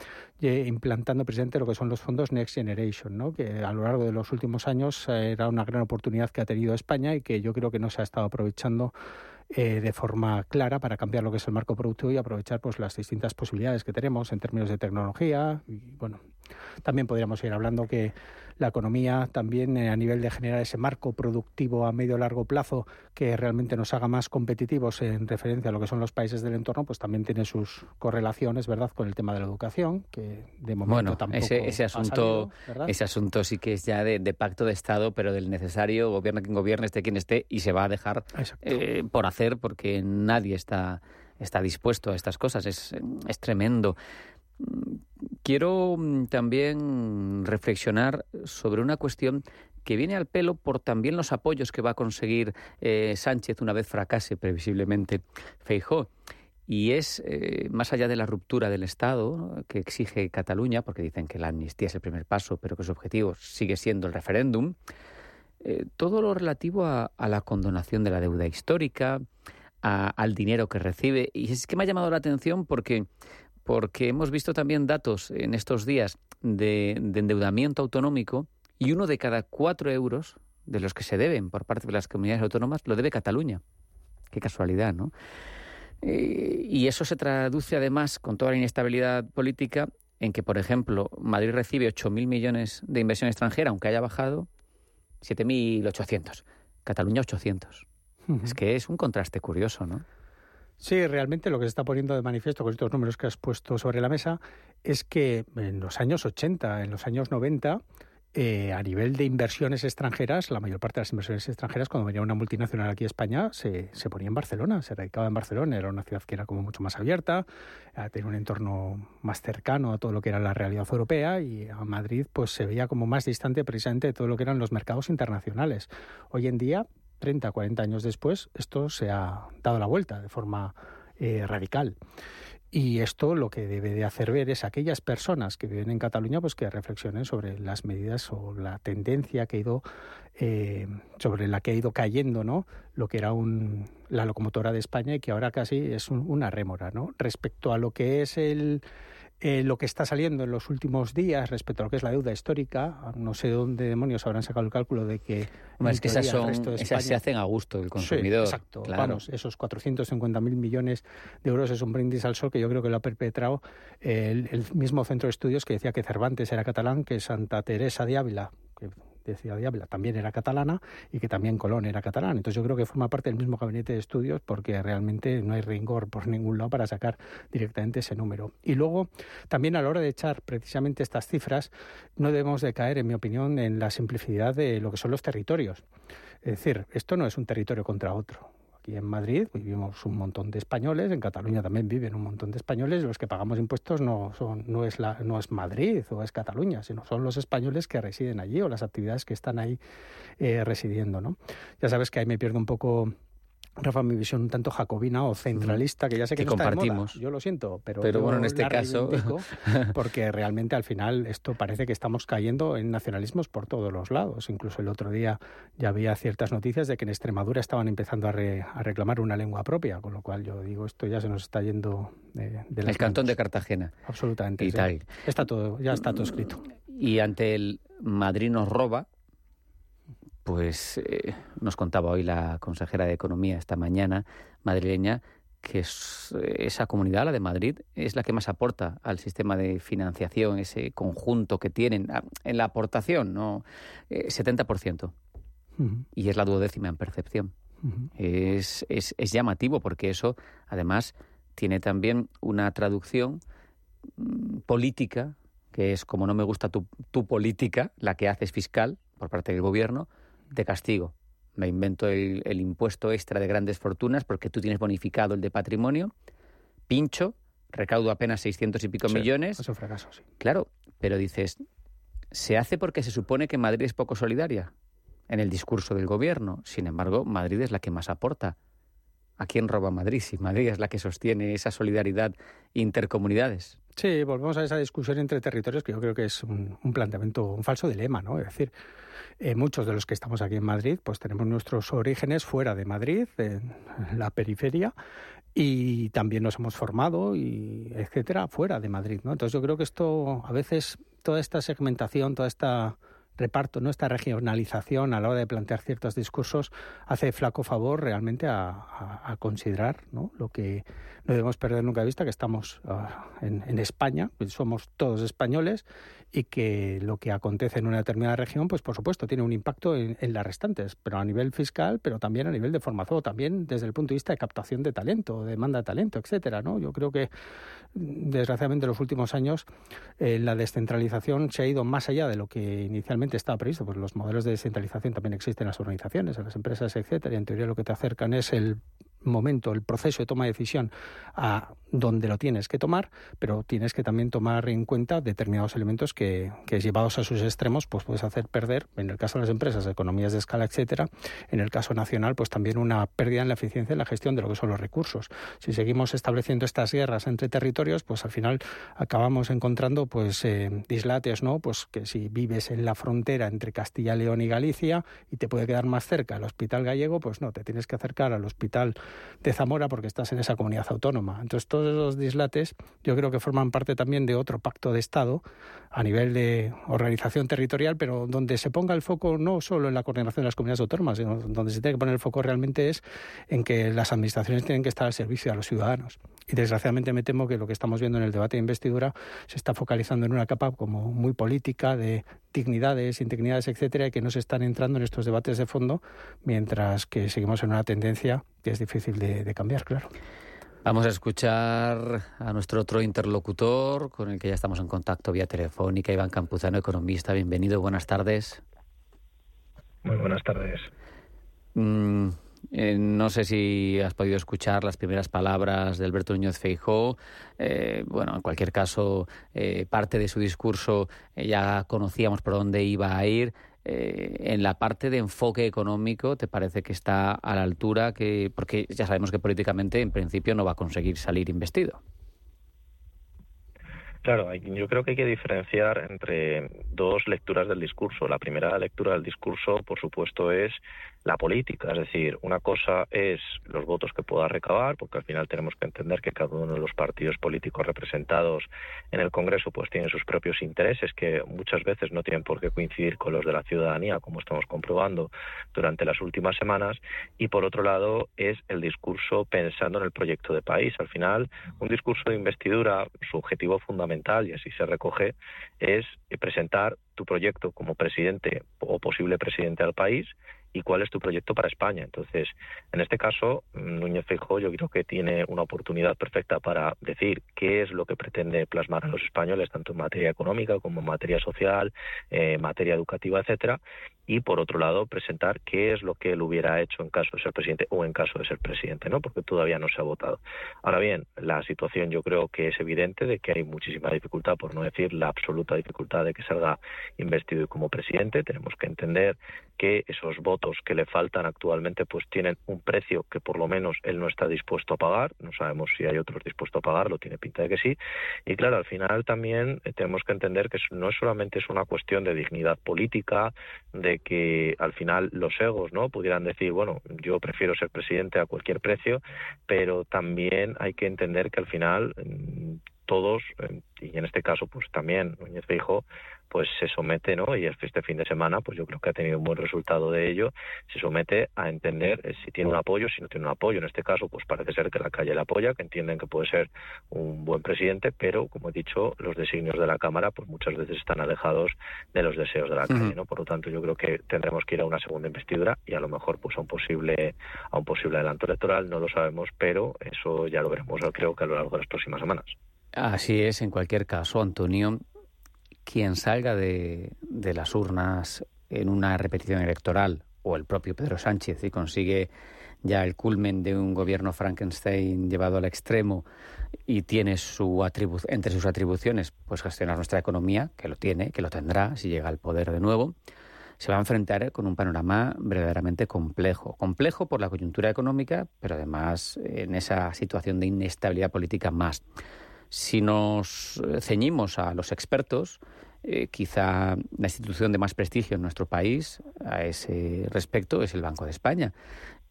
eh, implantando precisamente lo que son los fondos Next Generation, ¿no? que a lo largo de los últimos años eh, era una gran oportunidad que ha tenido España y que yo creo que no se ha estado aprovechando eh, de forma clara para cambiar lo que es el marco productivo y aprovechar pues las distintas posibilidades que tenemos en términos de tecnología y bueno también podríamos ir hablando que la economía también eh, a nivel de generar ese marco productivo a medio largo plazo que realmente nos haga más competitivos en referencia a lo que son los países del entorno, pues también tiene sus correlaciones, ¿verdad?, con el tema de la educación, que de momento bueno, tampoco ese, ese asunto, ese asunto sí que es ya de, pacto de Estado, pero del necesario, gobierno quien gobierne, esté quien esté, y se va a dejar eh, por hacer porque nadie está está dispuesto a estas cosas. Es, es tremendo. Quiero mm, también reflexionar sobre una cuestión que viene al pelo por también los apoyos que va a conseguir eh, Sánchez una vez fracase previsiblemente Feijó. Y es, eh, más allá de la ruptura del Estado que exige Cataluña, porque dicen que la amnistía es el primer paso, pero que su objetivo sigue siendo el referéndum, eh, todo lo relativo a, la condonación de la deuda histórica, al dinero que recibe. Y es que me ha llamado la atención porque porque hemos visto también datos en estos días de, endeudamiento autonómico y uno de cada cuatro euros de los que se deben por parte de las comunidades autónomas lo debe Cataluña. Qué casualidad, ¿no? Y eso se traduce además con toda la inestabilidad política en que, por ejemplo, Madrid recibe 8.000 millones de inversión extranjera, aunque haya bajado 7.800. Cataluña 800. Es que es un contraste curioso, ¿no? Sí, realmente lo que se está poniendo de manifiesto con estos números que has puesto sobre la mesa es que en los años 80, en los años 90, eh, a nivel de inversiones extranjeras, la mayor parte de las inversiones extranjeras, cuando venía una multinacional aquí a España, se, se ponía en Barcelona, se radicaba en Barcelona. Era una ciudad que era como mucho más abierta, eh, tenía un entorno más cercano a todo lo que era la realidad europea y a Madrid pues se veía como más distante precisamente de todo lo que eran los mercados internacionales. Hoy en día 30, 40 años después, esto se ha dado la vuelta de forma eh, radical. Y esto lo que debe de hacer ver es aquellas personas que viven en Cataluña, pues que reflexionen sobre las medidas o la tendencia que ha ido, eh, sobre la que ha ido cayendo, ¿no? Lo que era un, la locomotora de España y que ahora casi es una rémora, ¿no? Respecto a lo que es el, eh, lo que está saliendo en los últimos días respecto a lo que es la deuda histórica, no sé dónde demonios habrán sacado el cálculo de que... es que esas, son, se hacen a gusto del consumidor. exacto, vamos, esos 450.000 millones de euros es un brindis al sol que yo creo que lo ha perpetrado el, el mismo centro de estudios que decía que Cervantes era catalán, que Santa Teresa de Ávila, que decía Diabla, también era catalana y que también Colón era catalán. Entonces yo creo que forma parte del mismo gabinete de estudios porque realmente no hay rigor por ningún lado para sacar directamente ese número. Y luego, también a la hora de echar precisamente estas cifras, no debemos de caer, en mi opinión, en la simplicidad de lo que son los territorios. Es decir, esto no es un territorio contra otro. En Madrid vivimos un montón de españoles, en Cataluña también viven un montón de españoles, los que pagamos impuestos no son no es la no es Madrid o es Cataluña, sino son los españoles que residen allí o las actividades que están ahí eh, residiendo, ¿no? Ya sabes que ahí me pierdo un poco Rafa, mi visión un tanto jacobina o centralista, que ya sé que, no compartimos. Yo lo siento, pero, pero bueno, en este caso, (laughs) porque realmente al final esto parece que estamos cayendo en nacionalismos por todos los lados. Incluso el otro día ya había ciertas noticias de que en Extremadura estaban empezando a, reclamar una lengua propia, con lo cual yo digo esto ya se nos está yendo de, de el cantón de Cartagena. Absolutamente. Está todo, ya está todo escrito. Y ante el Madrid nos roba, pues eh, nos contaba hoy la consejera de Economía esta mañana madrileña que esa comunidad, la de Madrid, es la que más aporta al sistema de financiación, ese conjunto que tienen en la aportación, ¿no? 70%. Eh, y es la duodécima en percepción. es, es, es, llamativo porque eso, además, tiene también una traducción mm, política, que es como no me gusta tu, tu política, la que haces fiscal por parte del gobierno, de castigo. Me invento el, impuesto extra de grandes fortunas porque tú tienes bonificado el de patrimonio, pincho, recaudo apenas 600 y pico millones. Eso fracaso, sí. Claro, pero dices, se hace porque se supone que Madrid es poco solidaria en el discurso del gobierno. Sin embargo, Madrid es la que más aporta. ¿A quién roba Madrid si Madrid es la que sostiene esa solidaridad intercomunidades? Sí, volvemos a esa discusión entre territorios que yo creo que es un, un planteamiento, un falso dilema, ¿no? Es decir, eh, muchos de los que estamos aquí en Madrid, pues tenemos nuestros orígenes fuera de Madrid, en la periferia, y también nos hemos formado y etcétera fuera de Madrid, ¿no? Entonces yo creo que esto a veces toda esta segmentación, toda esta reparto, ¿no? esta regionalización a la hora de plantear ciertos discursos hace flaco favor realmente a, considerar ¿no? lo que no debemos perder nunca de vista, que estamos en, en, España, somos todos españoles y que lo que acontece en una determinada región, pues por supuesto tiene un impacto en, las restantes, pero a nivel fiscal, pero también a nivel de formación, también desde el punto de vista de captación de talento, demanda de talento, etcétera, ¿no? Yo creo que desgraciadamente en los últimos años eh, la descentralización se ha ido más allá de lo que inicialmente estaba previsto, pues los modelos de descentralización también existen en las organizaciones, en las empresas, etcétera, y en teoría lo que te acercan es el momento, el proceso de toma de decisión a donde lo tienes que tomar, pero tienes que también tomar en cuenta determinados elementos que, llevados a sus extremos, pues puedes hacer perder, en el caso de las empresas, economías de escala, etcétera, en el caso nacional, pues también una pérdida en la eficiencia en la gestión de lo que son los recursos. Si seguimos estableciendo estas guerras entre territorios, pues al final acabamos encontrando pues eh, dislates, ¿no? Pues que si vives en la frontera entre Castilla, León y Galicia y te puede quedar más cerca el hospital gallego, pues no, te tienes que acercar al hospital de Zamora porque estás en esa comunidad autónoma. Entonces, todos esos dislates yo creo que forman parte también de otro pacto de Estado a nivel de organización territorial, pero donde se ponga el foco no solo en la coordinación de las comunidades autónomas, sino donde se tiene que poner el foco realmente es en que las administraciones tienen que estar al servicio de los ciudadanos. Y desgraciadamente me temo que lo que estamos viendo en el debate de investidura se está focalizando en una capa como muy política de dignidades, indignidades, etcétera, y que no se están entrando en estos debates de fondo, mientras que seguimos en una tendencia que es difícil de, cambiar, claro. Vamos a escuchar a nuestro otro interlocutor, con el que ya estamos en contacto vía telefónica, Iván Campuzano, economista. Bienvenido, buenas tardes. Muy buenas tardes. Mm, eh, no sé si has podido escuchar las primeras palabras de Alberto Núñez Feijó. Eh, bueno, en cualquier caso, eh, parte de su discurso ya conocíamos por dónde iba a ir. En la parte de enfoque económico, ¿te parece que está a la altura? que Porque ya sabemos que políticamente, en principio, no va a conseguir salir investido. Claro, yo creo que hay que diferenciar entre dos lecturas del discurso. La primera lectura del discurso, por supuesto, es la política. Es decir, una cosa es los votos que pueda recabar, porque al final tenemos que entender que cada uno de los partidos políticos representados en el Congreso pues tienen sus propios intereses que muchas veces no tienen por qué coincidir con los de la ciudadanía, como estamos comprobando durante las últimas semanas. Y por otro lado es el discurso pensando en el proyecto de país. Al final, un discurso de investidura, su objetivo fundamental, y así se recoge, es presentar tu proyecto como presidente o posible presidente del país y cuál es tu proyecto para España. Entonces, en este caso, Núñez Feijóo yo creo que tiene una oportunidad perfecta para decir qué es lo que pretende plasmar a los españoles, tanto en materia económica como en materia social, eh, materia educativa, etcétera, y por otro lado presentar qué es lo que él hubiera hecho en caso de ser presidente o en caso de ser presidente, ¿no? Porque todavía no se ha votado. Ahora bien, la situación yo creo que es evidente de que hay muchísima dificultad, por no decir la absoluta dificultad de que salga investido como presidente. Tenemos que entender que esos votos que le faltan actualmente pues tienen un precio que por lo menos él no está dispuesto a pagar. No sabemos si hay otros dispuestos a pagarlo, tiene pinta de que sí. Y claro, al final también eh, tenemos que entender que no solamente es una cuestión de dignidad política, de que al final los egos no pudieran decir, bueno, yo prefiero ser presidente a cualquier precio, pero también hay que entender que al final mm, todos, eh, y en este caso pues también Núñez Feijóo, pues se somete, ¿no? Y este fin de semana, pues yo creo que ha tenido un buen resultado de ello, se somete a entender eh, si tiene un apoyo, si no tiene un apoyo. En este caso, pues parece ser que la calle le apoya, que entienden que puede ser un buen presidente, pero como he dicho, los designios de la Cámara, pues muchas veces están alejados de los deseos de la calle, ¿no? Por lo tanto, yo creo que tendremos que ir a una segunda investidura y a lo mejor pues a un posible a un posible adelanto electoral, no lo sabemos, pero eso ya lo veremos, creo que a lo largo de las próximas semanas. Así es, en cualquier caso, Antonio, quien salga de, de las urnas en una repetición electoral o el propio Pedro Sánchez y consigue ya el culmen de un gobierno Frankenstein llevado al extremo y tiene su entre sus atribuciones pues gestionar nuestra economía, que lo tiene, que lo tendrá si llega al poder de nuevo, se va a enfrentar con un panorama verdaderamente complejo. Complejo por la coyuntura económica, pero además en esa situación de inestabilidad política más. Si nos ceñimos a los expertos, eh, quizá la institución de más prestigio en nuestro país a ese respecto es el Banco de España.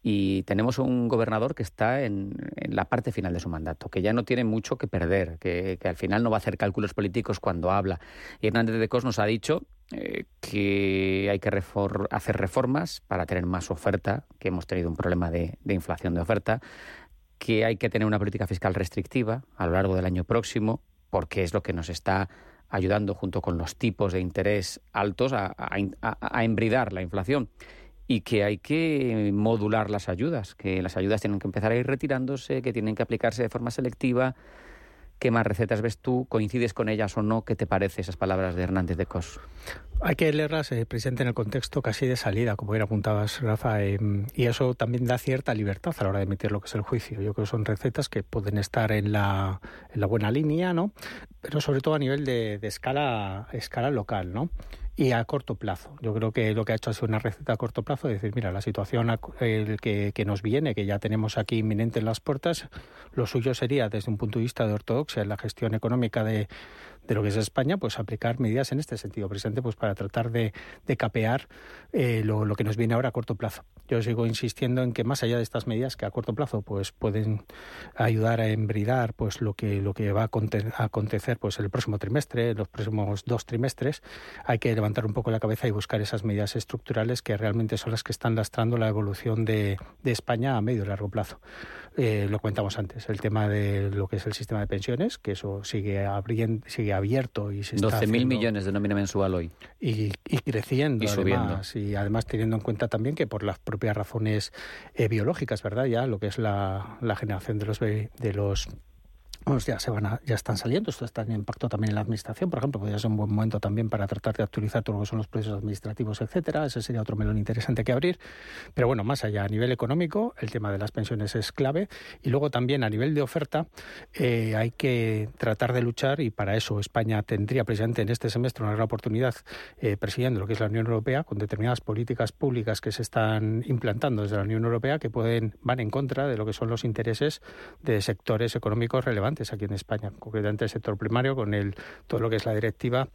Y tenemos un gobernador que está en, la parte final de su mandato, que ya no tiene mucho que perder, que, al final no va a hacer cálculos políticos cuando habla. Y Hernández de Cos nos ha dicho eh, que hay que hacer reformas para tener más oferta, que hemos tenido un problema de inflación de oferta, que hay que tener una política fiscal restrictiva a lo largo del año próximo, porque es lo que nos está ayudando junto con los tipos de interés altos a, a, embridar la inflación y que hay que modular las ayudas, que las ayudas tienen que empezar a ir retirándose, que tienen que aplicarse de forma selectiva. ¿Qué más recetas ves tú? ¿Coincides con ellas o no? ¿Qué te parece esas palabras de Hernández de Cos? Hay que leerlas eh, presente en el contexto casi de salida, como bien apuntabas, Rafa, em, y eso también da cierta libertad a la hora de emitir lo que es el juicio. Yo creo que son recetas que pueden estar en la, en la buena línea, ¿no? Pero sobre todo a nivel de, de escala, escala local, ¿no? Y a corto plazo. Yo creo que lo que ha hecho es una receta a corto plazo, de decir, mira, la situación que, que, nos viene, que ya tenemos aquí inminente en las puertas, lo suyo sería, desde un punto de vista de ortodoxia, en la gestión económica de, de lo que es España, pues aplicar medidas en este sentido presente, pues para tratar de, capear eh, lo, que nos viene ahora a corto plazo. Yo sigo insistiendo en que más allá de estas medidas que a corto plazo pues pueden ayudar a embridar pues lo que lo que va a acontecer pues el próximo trimestre, los próximos dos trimestres, hay que levantar un poco la cabeza y buscar esas medidas estructurales que realmente son las que están lastrando la evolución de, de España a medio y largo plazo. Eh, lo comentamos antes, el tema de lo que es el sistema de pensiones, que eso sigue abriendo, sigue abierto y se 12.000 millones de nómina mensual hoy. Y, creciendo. Y subiendo. y además teniendo en cuenta también que por las propias razones eh, biológicas, ¿verdad? Ya lo que es la, la generación de los, de los pues ya se van ya están saliendo, esto está en impacto también en la administración, por ejemplo, podría ser un buen momento también para tratar de actualizar todo lo que son los procesos administrativos, etcétera, ese sería otro melón interesante que abrir, pero bueno, más allá a nivel económico, el tema de las pensiones es clave. Y luego también a nivel de oferta eh, hay que tratar de luchar y para eso España tendría precisamente en este semestre una gran oportunidad eh, presidiendo lo que es la Unión Europea con determinadas políticas públicas que se están implantando desde la Unión Europea que pueden van en contra de lo que son los intereses de sectores económicos relevantes aquí en España, concretamente el sector primario, con el, todo lo que es la directiva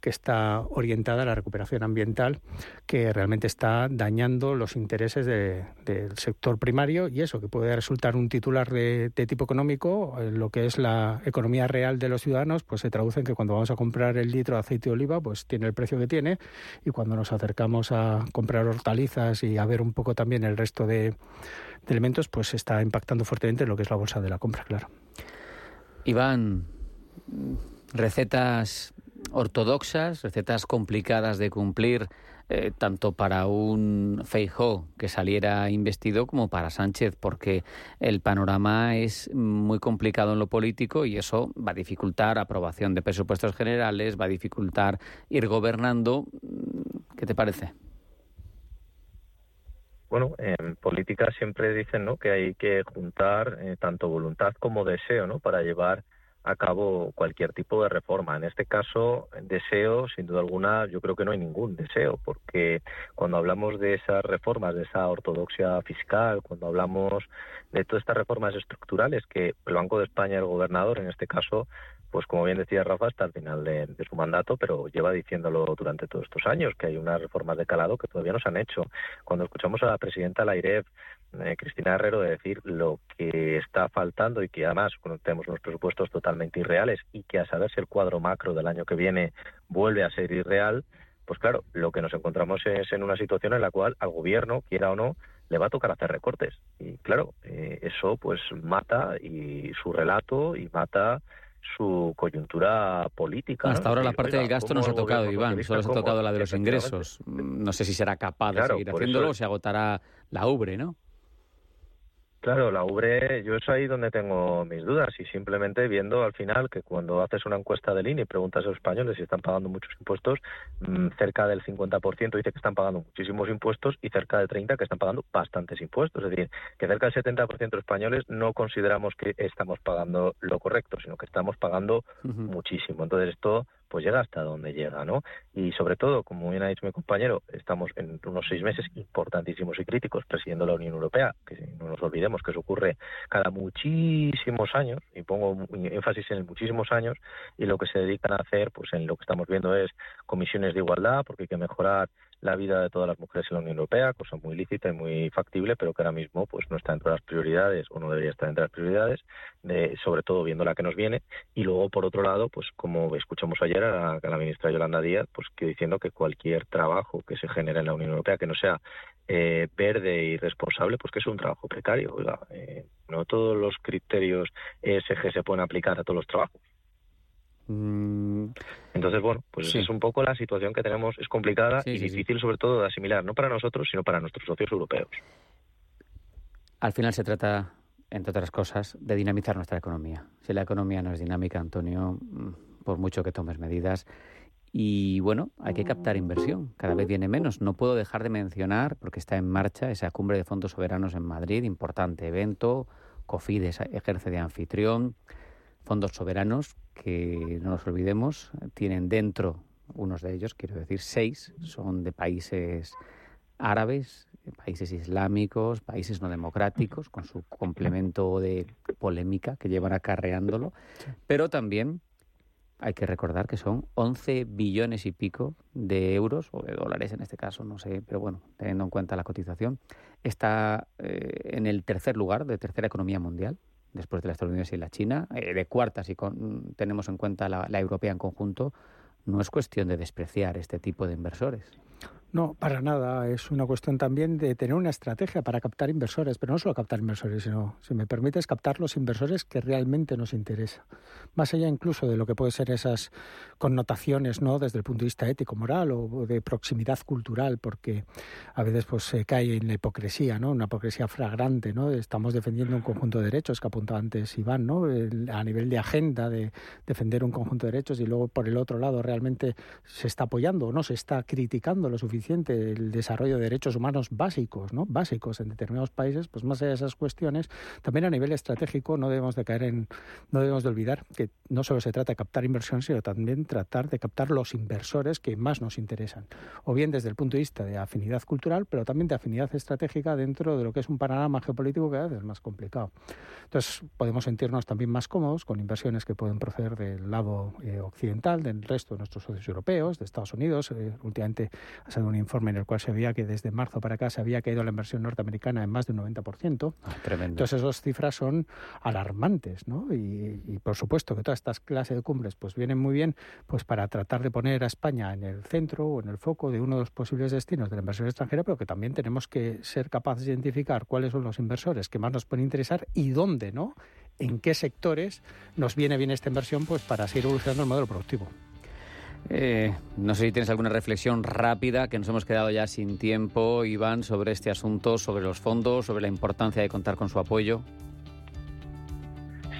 que está orientada a la recuperación ambiental, que realmente está dañando los intereses del sector primario y eso, que puede resultar un titular de, tipo económico, lo que es la economía real de los ciudadanos, pues se traduce en que cuando vamos a comprar el litro de aceite de oliva, pues tiene el precio que tiene y cuando nos acercamos a comprar hortalizas y a ver un poco también el resto de, de elementos, pues está impactando fuertemente en lo que es la bolsa de la compra, claro. Iván, recetas ortodoxas, recetas complicadas de cumplir, eh, tanto para un Feijó que saliera investido como para Sánchez, porque el panorama es muy complicado en lo político y eso va a dificultar aprobación de presupuestos generales, va a dificultar ir gobernando. ¿Qué te parece? Bueno, en política siempre dicen ¿no? que hay que juntar eh, tanto voluntad como deseo ¿no? para llevar a cabo cualquier tipo de reforma. En este caso, deseo, sin duda alguna, yo creo que no hay ningún deseo, porque cuando hablamos de esas reformas, de esa ortodoxia fiscal, cuando hablamos de todas estas reformas estructurales que el Banco de España, el gobernador, en este caso, pues como bien decía Rafa, hasta el final de, su mandato, pero lleva diciéndolo durante todos estos años, que hay unas reformas de calado que todavía no se han hecho. Cuando escuchamos a la presidenta Lairef, eh, Cristina Herrero, de decir lo que está faltando y que además tenemos unos presupuestos totalmente irreales y que a saber si el cuadro macro del año que viene vuelve a ser irreal, pues claro, lo que nos encontramos es en una situación en la cual al gobierno, quiera o no, le va a tocar hacer recortes. Y claro, eh, eso pues mata y su relato y mata su coyuntura política. Hasta ahora la parte del gasto no se ha tocado, Iván, solo se ha tocado la de los ingresos. No sé si será capaz de seguir haciéndolo o se agotará la ubre, ¿no? Claro, la UBRE, yo es ahí donde tengo mis dudas y simplemente viendo al final que cuando haces una encuesta del INE y preguntas a los españoles si están pagando muchos impuestos, mm, cerca del 50% dice que están pagando muchísimos impuestos y cerca del 30% que están pagando bastantes impuestos. Es decir, que cerca del 70% de los españoles no consideramos que estamos pagando lo correcto, sino que estamos pagando muchísimo. Entonces esto pues llega hasta donde llega, ¿no? Y sobre todo, como bien ha dicho mi compañero, estamos en unos seis meses importantísimos y críticos presidiendo la Unión Europea, que no nos olvidemos que eso ocurre cada muchísimos años, y pongo énfasis en muchísimos años, y lo que se dedican a hacer, pues en lo que estamos viendo es comisiones de igualdad, porque hay que mejorar la vida de todas las mujeres en la Unión Europea, cosa muy lícita y muy factible, pero que ahora mismo pues no está entre las prioridades o no debería estar entre las prioridades, de, sobre todo viendo la que nos viene. Y luego, por otro lado, pues como escuchamos ayer a la, ministra Yolanda Díaz, pues diciendo que cualquier trabajo que se genere en la Unión Europea que no sea eh, verde y responsable, pues que es un trabajo precario. Eh, no todos los criterios ESG se pueden aplicar a todos los trabajos. Mm. Entonces, bueno, pues es un poco la situación que tenemos, es complicada y difícil sobre todo de asimilar, no para nosotros, sino para nuestros socios europeos. Al final se trata, entre otras cosas, de dinamizar nuestra economía. Si la economía no es dinámica, Antonio, mm, por mucho que tomes medidas, y bueno, hay que captar inversión, cada vez viene menos. No puedo dejar de mencionar, porque está en marcha esa cumbre de fondos soberanos en Madrid, importante evento, COFIDES ejerce de anfitrión, fondos soberanos que no nos olvidemos, tienen dentro, unos de ellos, quiero decir seis, son de países árabes, países islámicos, países no democráticos, con su complemento de polémica que llevan acarreándolo, pero también hay que recordar que son 11 billones y pico de euros, o de dólares en este caso, no sé, pero bueno, teniendo en cuenta la cotización, está eh, en el tercer lugar de tercera economía mundial, después de la estadounidense y la China, eh, de cuarta si tenemos en cuenta la, la europea en conjunto, no es cuestión de despreciar este tipo de inversores. No, para nada. Es una cuestión también de tener una estrategia para captar inversores, pero no solo captar inversores, sino, si me permites, captar los inversores que realmente nos interesa. Más allá incluso de lo que pueden ser esas connotaciones, ¿no? Desde el punto de vista ético, moral o de proximidad cultural, porque a veces pues se cae en la hipocresía, ¿no? Una hipocresía fragrante, ¿no? Estamos defendiendo un conjunto de derechos que apuntaba antes Iván, ¿no? a nivel de agenda de defender un conjunto de derechos y luego por el otro lado realmente se está apoyando o no se está criticando lo suficiente el desarrollo de derechos humanos básicos, ¿no? Básicos en determinados países, pues más allá de esas cuestiones, también a nivel estratégico no debemos de caer en, no debemos de olvidar que no solo se trata de captar inversión, sino también tratar de captar los inversores que más nos interesan, o bien desde el punto de vista de afinidad cultural, pero también de afinidad estratégica dentro de lo que es un panorama geopolítico que es más complicado. Entonces podemos sentirnos también más cómodos con inversiones que pueden proceder del lado eh, occidental, del resto de nuestros socios europeos, de Estados Unidos. Eh, últimamente ha salido un informe en el cual se veía que desde marzo para acá se había caído la inversión norteamericana en más de un 90%. Ah, tremendo. Entonces esas cifras son alarmantes, ¿no? Y, por supuesto que todas estas clases de cumbres pues vienen muy bien pues para tratar de poner a España en el centro o en el foco de uno de los posibles destinos de la inversión extranjera, pero que también tenemos que ser capaces de identificar cuáles son los inversores que más nos pueden interesar y dónde, ¿no? En qué sectores nos viene bien esta inversión pues para seguir evolucionando el modelo productivo. Eh, no sé si tienes alguna reflexión rápida, que nos hemos quedado ya sin tiempo, Iván, sobre este asunto, sobre los fondos, sobre la importancia de contar con su apoyo.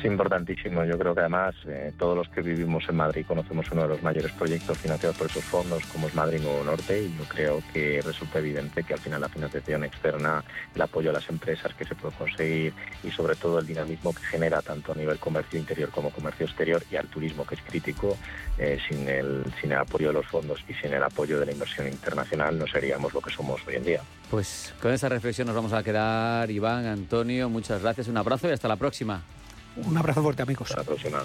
Es importantísimo. Yo creo que además eh, todos los que vivimos en Madrid conocemos uno de los mayores proyectos financiados por esos fondos, como es Madrid Nuevo Norte, y yo creo que resulta evidente que al final la financiación externa, el apoyo a las empresas que se puede conseguir y sobre todo el dinamismo que genera tanto a nivel comercio interior como comercio exterior y al turismo que es crítico, eh, sin, el, sin el apoyo de los fondos y sin el apoyo de la inversión internacional no seríamos lo que somos hoy en día. Pues con esa reflexión nos vamos a quedar, Iván, Antonio, muchas gracias, un abrazo y hasta la próxima. Un abrazo fuerte, amigos. Hasta la próxima.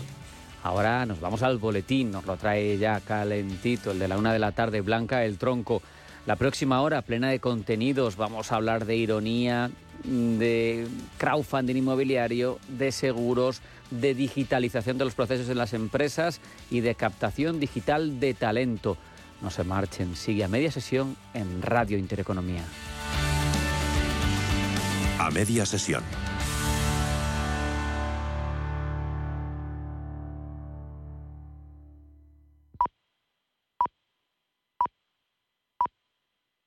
Ahora nos vamos al boletín, nos lo trae ya calentito, el de la una de la tarde, Blanca el Tronco. La próxima hora, plena de contenidos, vamos a hablar de ironía, de crowdfunding inmobiliario, de seguros, de digitalización de los procesos en las empresas y de captación digital de talento. No se marchen, sigue a media sesión en Radio Intereconomía. A media sesión